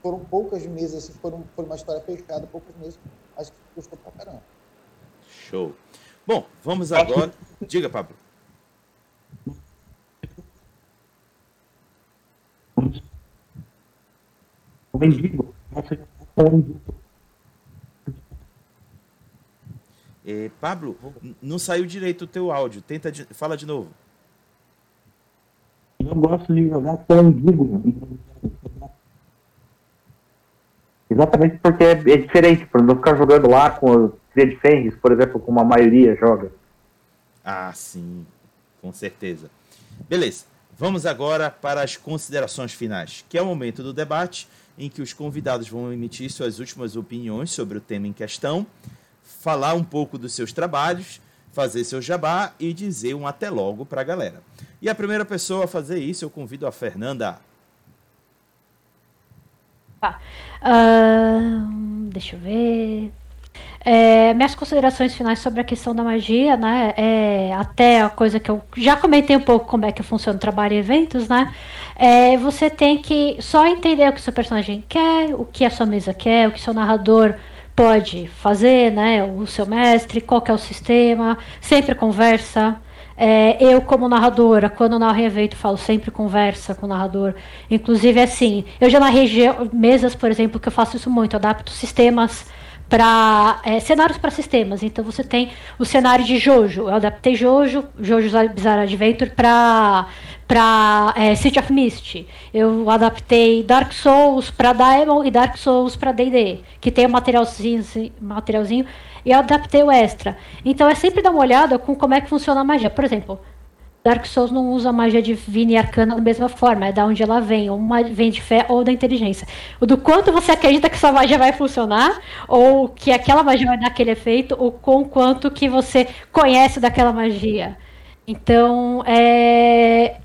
C: Foram poucas mesas, assim, foram, foi uma história fechada, poucos meses, mas que gostou pra caramba.
A: Show. Bom, vamos agora. Diga, Pablo.
D: O mendigo.
A: É, Pablo, não saiu direito o teu áudio. Tenta, de, fala de novo.
D: Eu gosto de jogar Pandigo. Exatamente porque é, é diferente, para não ficar jogando lá com o Tria de Fenris, por exemplo, como a maioria joga.
A: Ah, sim, com certeza. Beleza, vamos agora para as considerações finais, que é o momento do debate em que os convidados vão emitir suas últimas opiniões sobre o tema em questão falar um pouco dos seus trabalhos, fazer seu jabá e dizer um até logo para a galera. E a primeira pessoa a fazer isso, eu convido a Fernanda.
B: Uh, deixa eu ver. É, minhas considerações finais sobre a questão da magia, né? É, até a coisa que eu já comentei um pouco como é que funciona o trabalho em eventos, né? É, você tem que só entender o que seu personagem quer, o que a sua mesa quer, o que seu narrador pode fazer, né? O seu mestre, qual é o sistema, sempre conversa. É, eu, como narradora, quando narro em evento, falo sempre conversa com o narrador. Inclusive, assim, eu já narrei mesas, por exemplo, que eu faço isso muito, adapto sistemas para é, cenários para sistemas. Então você tem o cenário de Jojo. Eu adaptei Jojo, Jojo's Bizarre Adventure para para é, City of Mist. Eu adaptei Dark Souls para Diamond e Dark Souls para D&D, que tem um materialzinho, materialzinho, e eu adaptei o extra. Então é sempre dar uma olhada com como é que funciona a magia. Por exemplo, Dark Souls não usa magia divina e arcana da mesma forma, é da onde ela vem, ou uma vem de fé ou da inteligência. O do quanto você acredita que sua magia vai funcionar, ou que aquela magia vai dar aquele efeito, ou com quanto que você conhece daquela magia. Então, é,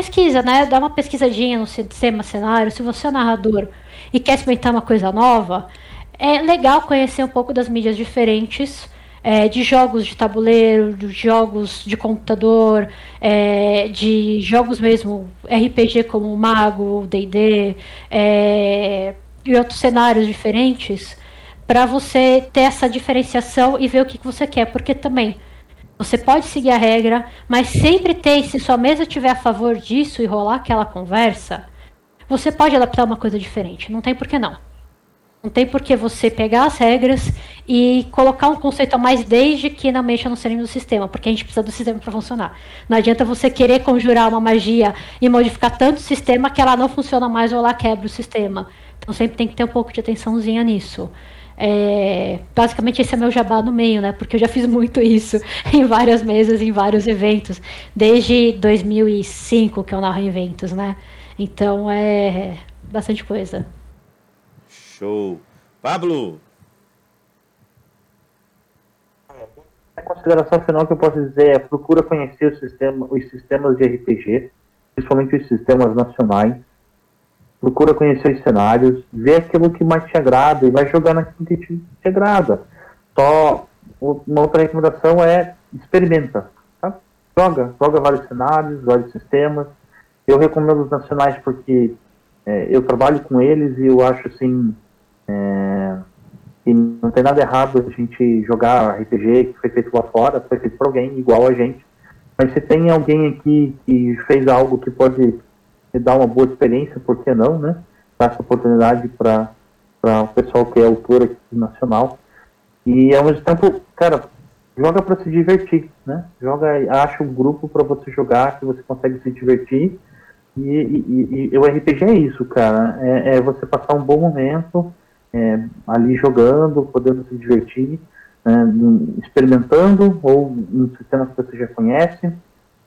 B: pesquisa, né? Dá uma pesquisadinha no sistema cenário. Se você é narrador e quer experimentar uma coisa nova, é legal conhecer um pouco das mídias diferentes. É, de jogos de tabuleiro, de jogos de computador, é, de jogos mesmo RPG como Mago, D&D é, e outros cenários diferentes para você ter essa diferenciação e ver o que, que você quer, porque também você pode seguir a regra, mas sempre tem, se sua mesa tiver a favor disso e rolar aquela conversa, você pode adaptar uma coisa diferente. Não tem por que não. Não tem por que você pegar as regras e colocar um conceito a mais desde que não mexa no cérebro do sistema, porque a gente precisa do sistema para funcionar. Não adianta você querer conjurar uma magia e modificar tanto o sistema que ela não funciona mais ou ela quebra o sistema. Então sempre tem que ter um pouco de atençãozinha nisso. É, basicamente esse é meu jabá no meio, né? Porque eu já fiz muito isso [laughs] em várias mesas, em vários eventos, desde 2005 que eu narro eventos, né? Então é bastante coisa.
A: Show. Pablo!
D: A consideração final que eu posso dizer é procura conhecer o sistema, os sistemas de RPG, principalmente os sistemas nacionais, procura conhecer os cenários, vê aquilo que mais te agrada e vai jogar naquilo que te, te agrada. Só uma outra recomendação é experimenta, tá? joga, joga vários cenários, vários sistemas. Eu recomendo os nacionais porque é, eu trabalho com eles e eu acho assim é, que não tem nada errado a gente jogar RPG que foi feito lá fora, foi feito por alguém igual a gente. Mas se tem alguém aqui que fez algo que pode e dar uma boa experiência, por que não, né? Dar essa oportunidade para o pessoal que é autor aqui nacional. E ao mesmo tempo, cara, joga para se divertir, né? Joga, acha um grupo para você jogar que você consegue se divertir. E, e, e, o RPG é isso, cara. É, é você passar um bom momento é, ali jogando, podendo se divertir, né? experimentando, ou no sistema que você já conhece,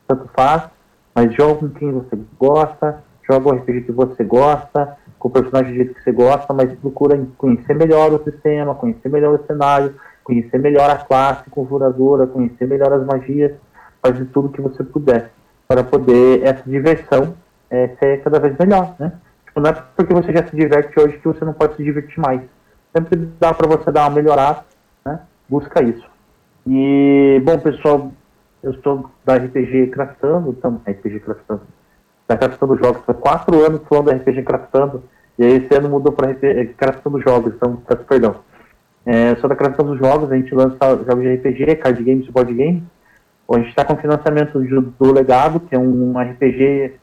D: tanto faz mas joga com quem você gosta, joga o RPG que você gosta, com o personagem do jeito que você gosta, mas procura conhecer melhor o sistema, conhecer melhor o cenário, conhecer melhor a classe configuradora, conhecer melhor as magias, fazer tudo que você puder, para poder essa diversão é, ser cada vez melhor, né? Tipo, não é porque você já se diverte hoje que você não pode se divertir mais. Sempre dá para você dar uma melhorada, né? Busca isso. E, bom, pessoal, eu estou da RPG Craftando, então, RPG Craftando, da Craftando Jogos, há quatro anos falando da RPG Craftando, e aí esse ano mudou para RPG Craftando Jogos, então, peço perdão. É, sou da Craftando Jogos, a gente lança jogos de RPG, card games e board games. A gente está com financiamento do Legado, que é um RPG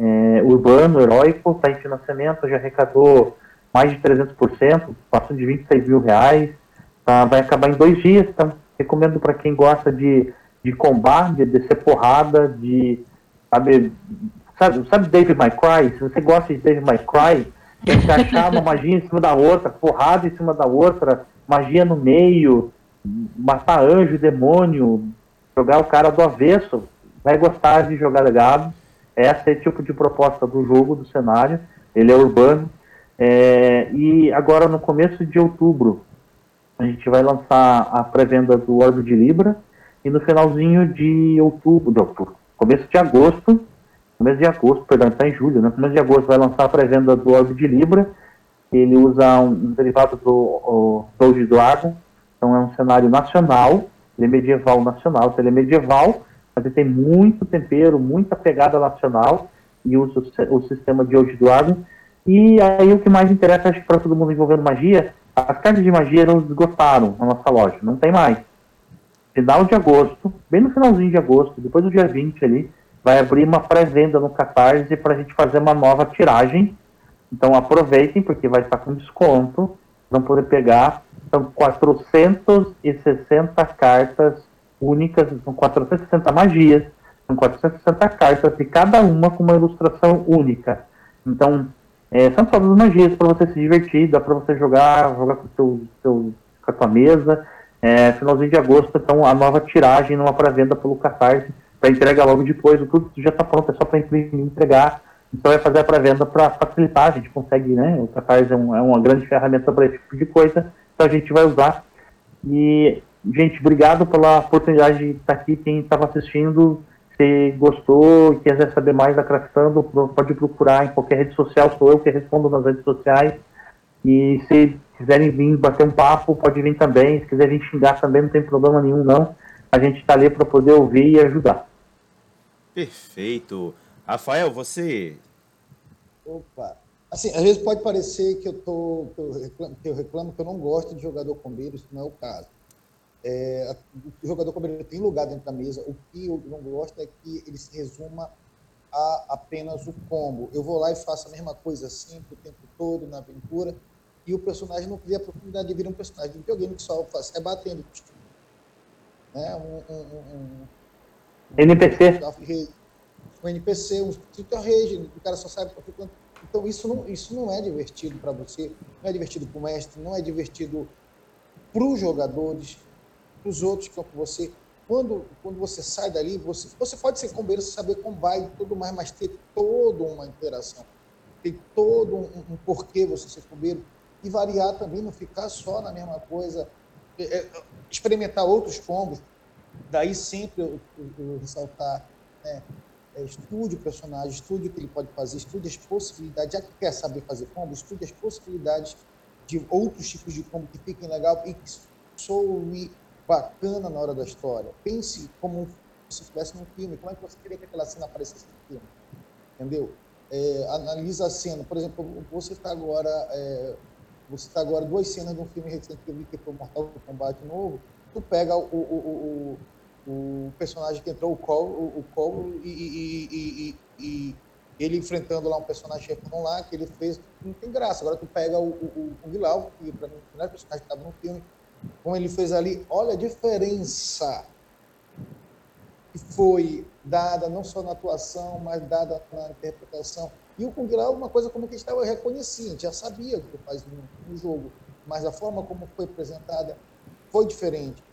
D: é, urbano, heróico, está em financiamento, já arrecadou mais de 300%, passou de 26 mil reais, tá, vai acabar em dois dias, então recomendo para quem gosta de de combate, de descer porrada, de. Sabe, sabe, sabe David My Cry? Se você gosta de David My Cry, tem que achar uma magia em cima da outra, porrada em cima da outra, magia no meio, matar anjo, demônio, jogar o cara do avesso. Vai gostar de jogar legado. Essa é o tipo de proposta do jogo, do cenário. Ele é urbano. É, e agora, no começo de outubro, a gente vai lançar a pré-venda do Orbe de Libra e no finalzinho de outubro, de outubro, começo de agosto, começo de agosto, perdão, está em julho, né? Começo de agosto vai lançar a pré-venda do Orbe de Libra. Ele usa um, um derivado do Doge Dragon, então é um cenário nacional, ele é medieval nacional, então ele é medieval, mas ele tem muito tempero, muita pegada nacional e usa o, o sistema de Old Dragon. E aí o que mais interessa, acho que para todo mundo envolvendo magia, as cartas de magia não esgotaram na nossa loja, não tem mais final de agosto, bem no finalzinho de agosto, depois do dia 20 ali, vai abrir uma pré-venda no Catarse para a gente fazer uma nova tiragem. Então aproveitem, porque vai estar com desconto, vão poder pegar. São 460 cartas únicas, são 460 magias, são 460 cartas e cada uma com uma ilustração única. Então, é, são todas magias para você se divertir, dá para você jogar, jogar com, seu, seu, com a sua mesa. É, finalzinho de agosto, então a nova tiragem numa pré-venda pelo Catarse, para entrega logo depois, o tudo já está pronto, é só para entregar. Então vai fazer a pré-venda para facilitar, a gente consegue, né? O Catarse é, um, é uma grande ferramenta para esse tipo de coisa, então a gente vai usar. E, gente, obrigado pela oportunidade de estar aqui. Quem estava assistindo, se gostou e quiser saber mais da Craftando, pode procurar em qualquer rede social, sou eu que respondo nas redes sociais. E se quiserem vir bater um papo, pode vir também. Se quiser vir xingar também, não tem problema nenhum, não. A gente está ali para poder ouvir e ajudar.
A: Perfeito. Rafael, você.
C: Opa, Assim, às vezes pode parecer que eu, tô, que eu, reclamo, que eu reclamo que eu não gosto de jogador combeiro, isso não é o caso. É, o jogador combeiro tem lugar dentro da mesa, o que eu não gosto é que ele se resuma a apenas o combo. Eu vou lá e faço a mesma coisa sempre, o tempo todo, na aventura, e o personagem não cria a oportunidade de vir um personagem de videogame que só faz rebatendo. Né? Um, um, um,
D: um NPC.
C: Um NPC, um Twitter Rage, o cara só sabe quanto então, isso não, isso não é divertido para você, não é divertido para o mestre, não é divertido para os jogadores, para os outros que estão com você. Quando, quando você sai dali, você, você pode ser combeiro, saber como vai e tudo mais, mas ter toda uma interação, ter todo um, um porquê você ser combeiro e variar também, não ficar só na mesma coisa, é, é, experimentar outros combos. Daí sempre eu, eu, eu ressaltar né, é, estude o personagem, estude o que ele pode fazer, estude as possibilidades, já que quer saber fazer combo, estude as possibilidades de outros tipos de combo que fiquem legal e que soe bacana na hora da história. Pense como se estivesse num filme, como é que você queria que aquela cena aparecesse no filme, entendeu? É, analisa a cena, por exemplo, você está agora, é, você está agora duas cenas de um filme recente que eu vi que foi Mortal Kombat novo, tu pega o, o, o o personagem que entrou, o Cole, o, e, e, e, e, ele enfrentando lá um personagem chefão lá, que ele fez, não tem graça. Agora tu pega o, o, o Guilau, que para mim o melhor personagem que estava no filme, como ele fez ali, olha a diferença que foi dada não só na atuação, mas dada na interpretação. E o Kung Lao, uma coisa como que estava gente já sabia o que faz no, no jogo, mas a forma como foi apresentada foi diferente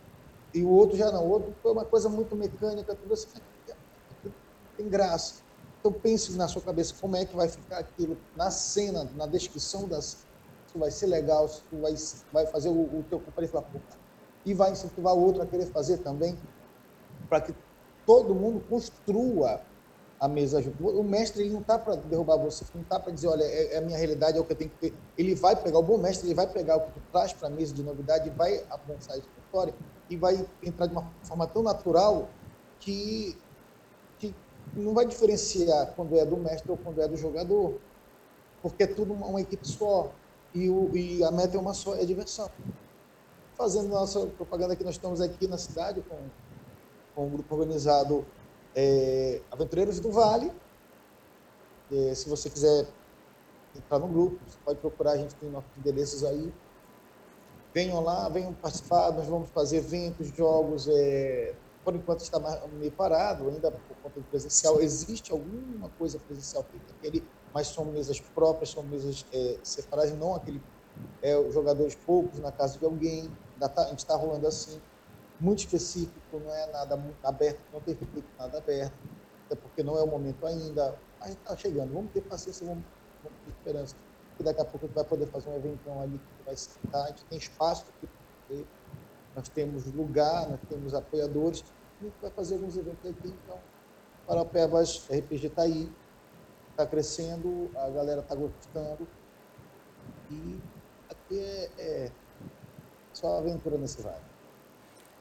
C: e o outro já não. O outro foi uma coisa muito mecânica, tudo assim, tem graça. Então pense na sua cabeça como é que vai ficar aquilo na cena, na descrição das se vai ser legal, se vai, vai fazer o, o teu companheiro falar, e vai incentivar o outro a querer fazer também, para que todo mundo construa a mesa junto. O mestre ele não está para derrubar você, não está para dizer, olha, é, é, a minha realidade, é o que eu tenho que ter. Ele vai pegar, o bom mestre, ele vai pegar o que tu traz para a mesa de novidade vai avançar isso história e vai entrar de uma forma tão natural que, que não vai diferenciar quando é do mestre ou quando é do jogador, porque é tudo uma, uma equipe só e, o, e a meta é uma só, é diversão. Fazendo nossa propaganda que nós estamos aqui na cidade com, com um grupo organizado é, Aventureiros do Vale. É, se você quiser entrar no grupo, você pode procurar, a gente tem nossos endereços aí. Venham lá, venham participar, nós vamos fazer eventos, jogos, é, por enquanto está meio parado, ainda por conta do presencial, existe alguma coisa presencial feita aquele, mas são mesas próprias, são mesas é, separadas, não aquele é, jogadores poucos na casa de alguém, tá, a gente está rolando assim, muito específico, não é nada muito aberto, não tem feito nada aberto, até porque não é o momento ainda, mas está chegando, vamos ter paciência, vamos, vamos ter esperança que daqui a pouco a gente vai poder fazer um eventão ali que vai sentar, a gente tem espaço aqui, nós temos lugar, nós temos apoiadores, a gente vai fazer alguns eventos aqui, então, Parapebas RPG está aí, está crescendo, a galera está gostando, e aqui é, é só aventura nesse vale.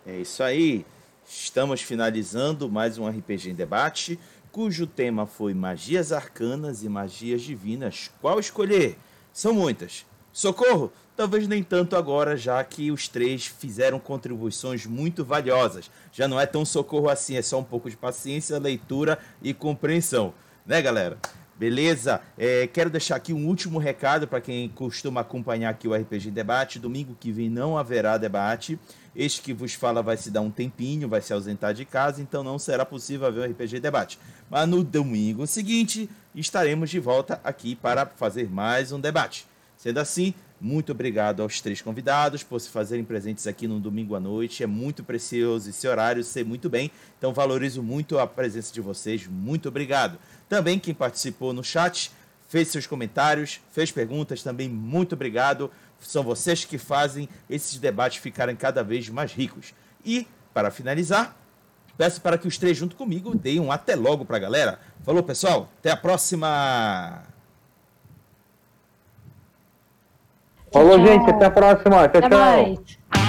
A: É isso aí. Estamos finalizando mais um RPG em debate, cujo tema foi magias arcanas e magias divinas. Qual escolher? São muitas. Socorro? Talvez nem tanto agora, já que os três fizeram contribuições muito valiosas. Já não é tão socorro assim, é só um pouco de paciência, leitura e compreensão. Né, galera? Beleza? É, quero deixar aqui um último recado para quem costuma acompanhar aqui o RPG Debate. Domingo que vem não haverá debate. Este que vos fala vai se dar um tempinho, vai se ausentar de casa, então não será possível haver o RPG Debate. Mas no domingo seguinte estaremos de volta aqui para fazer mais um debate. Sendo assim, muito obrigado aos três convidados por se fazerem presentes aqui no domingo à noite. É muito precioso esse horário, sei muito bem. Então valorizo muito a presença de vocês. Muito obrigado. Também quem participou no chat, fez seus comentários, fez perguntas, também muito obrigado. São vocês que fazem esses debates ficarem cada vez mais ricos. E, para finalizar, peço para que os três, junto comigo, deem um até logo para a galera. Falou, pessoal. Até a próxima.
D: Falou, gente. Até a próxima. Tchau,
B: Até
D: tchau.
B: mais.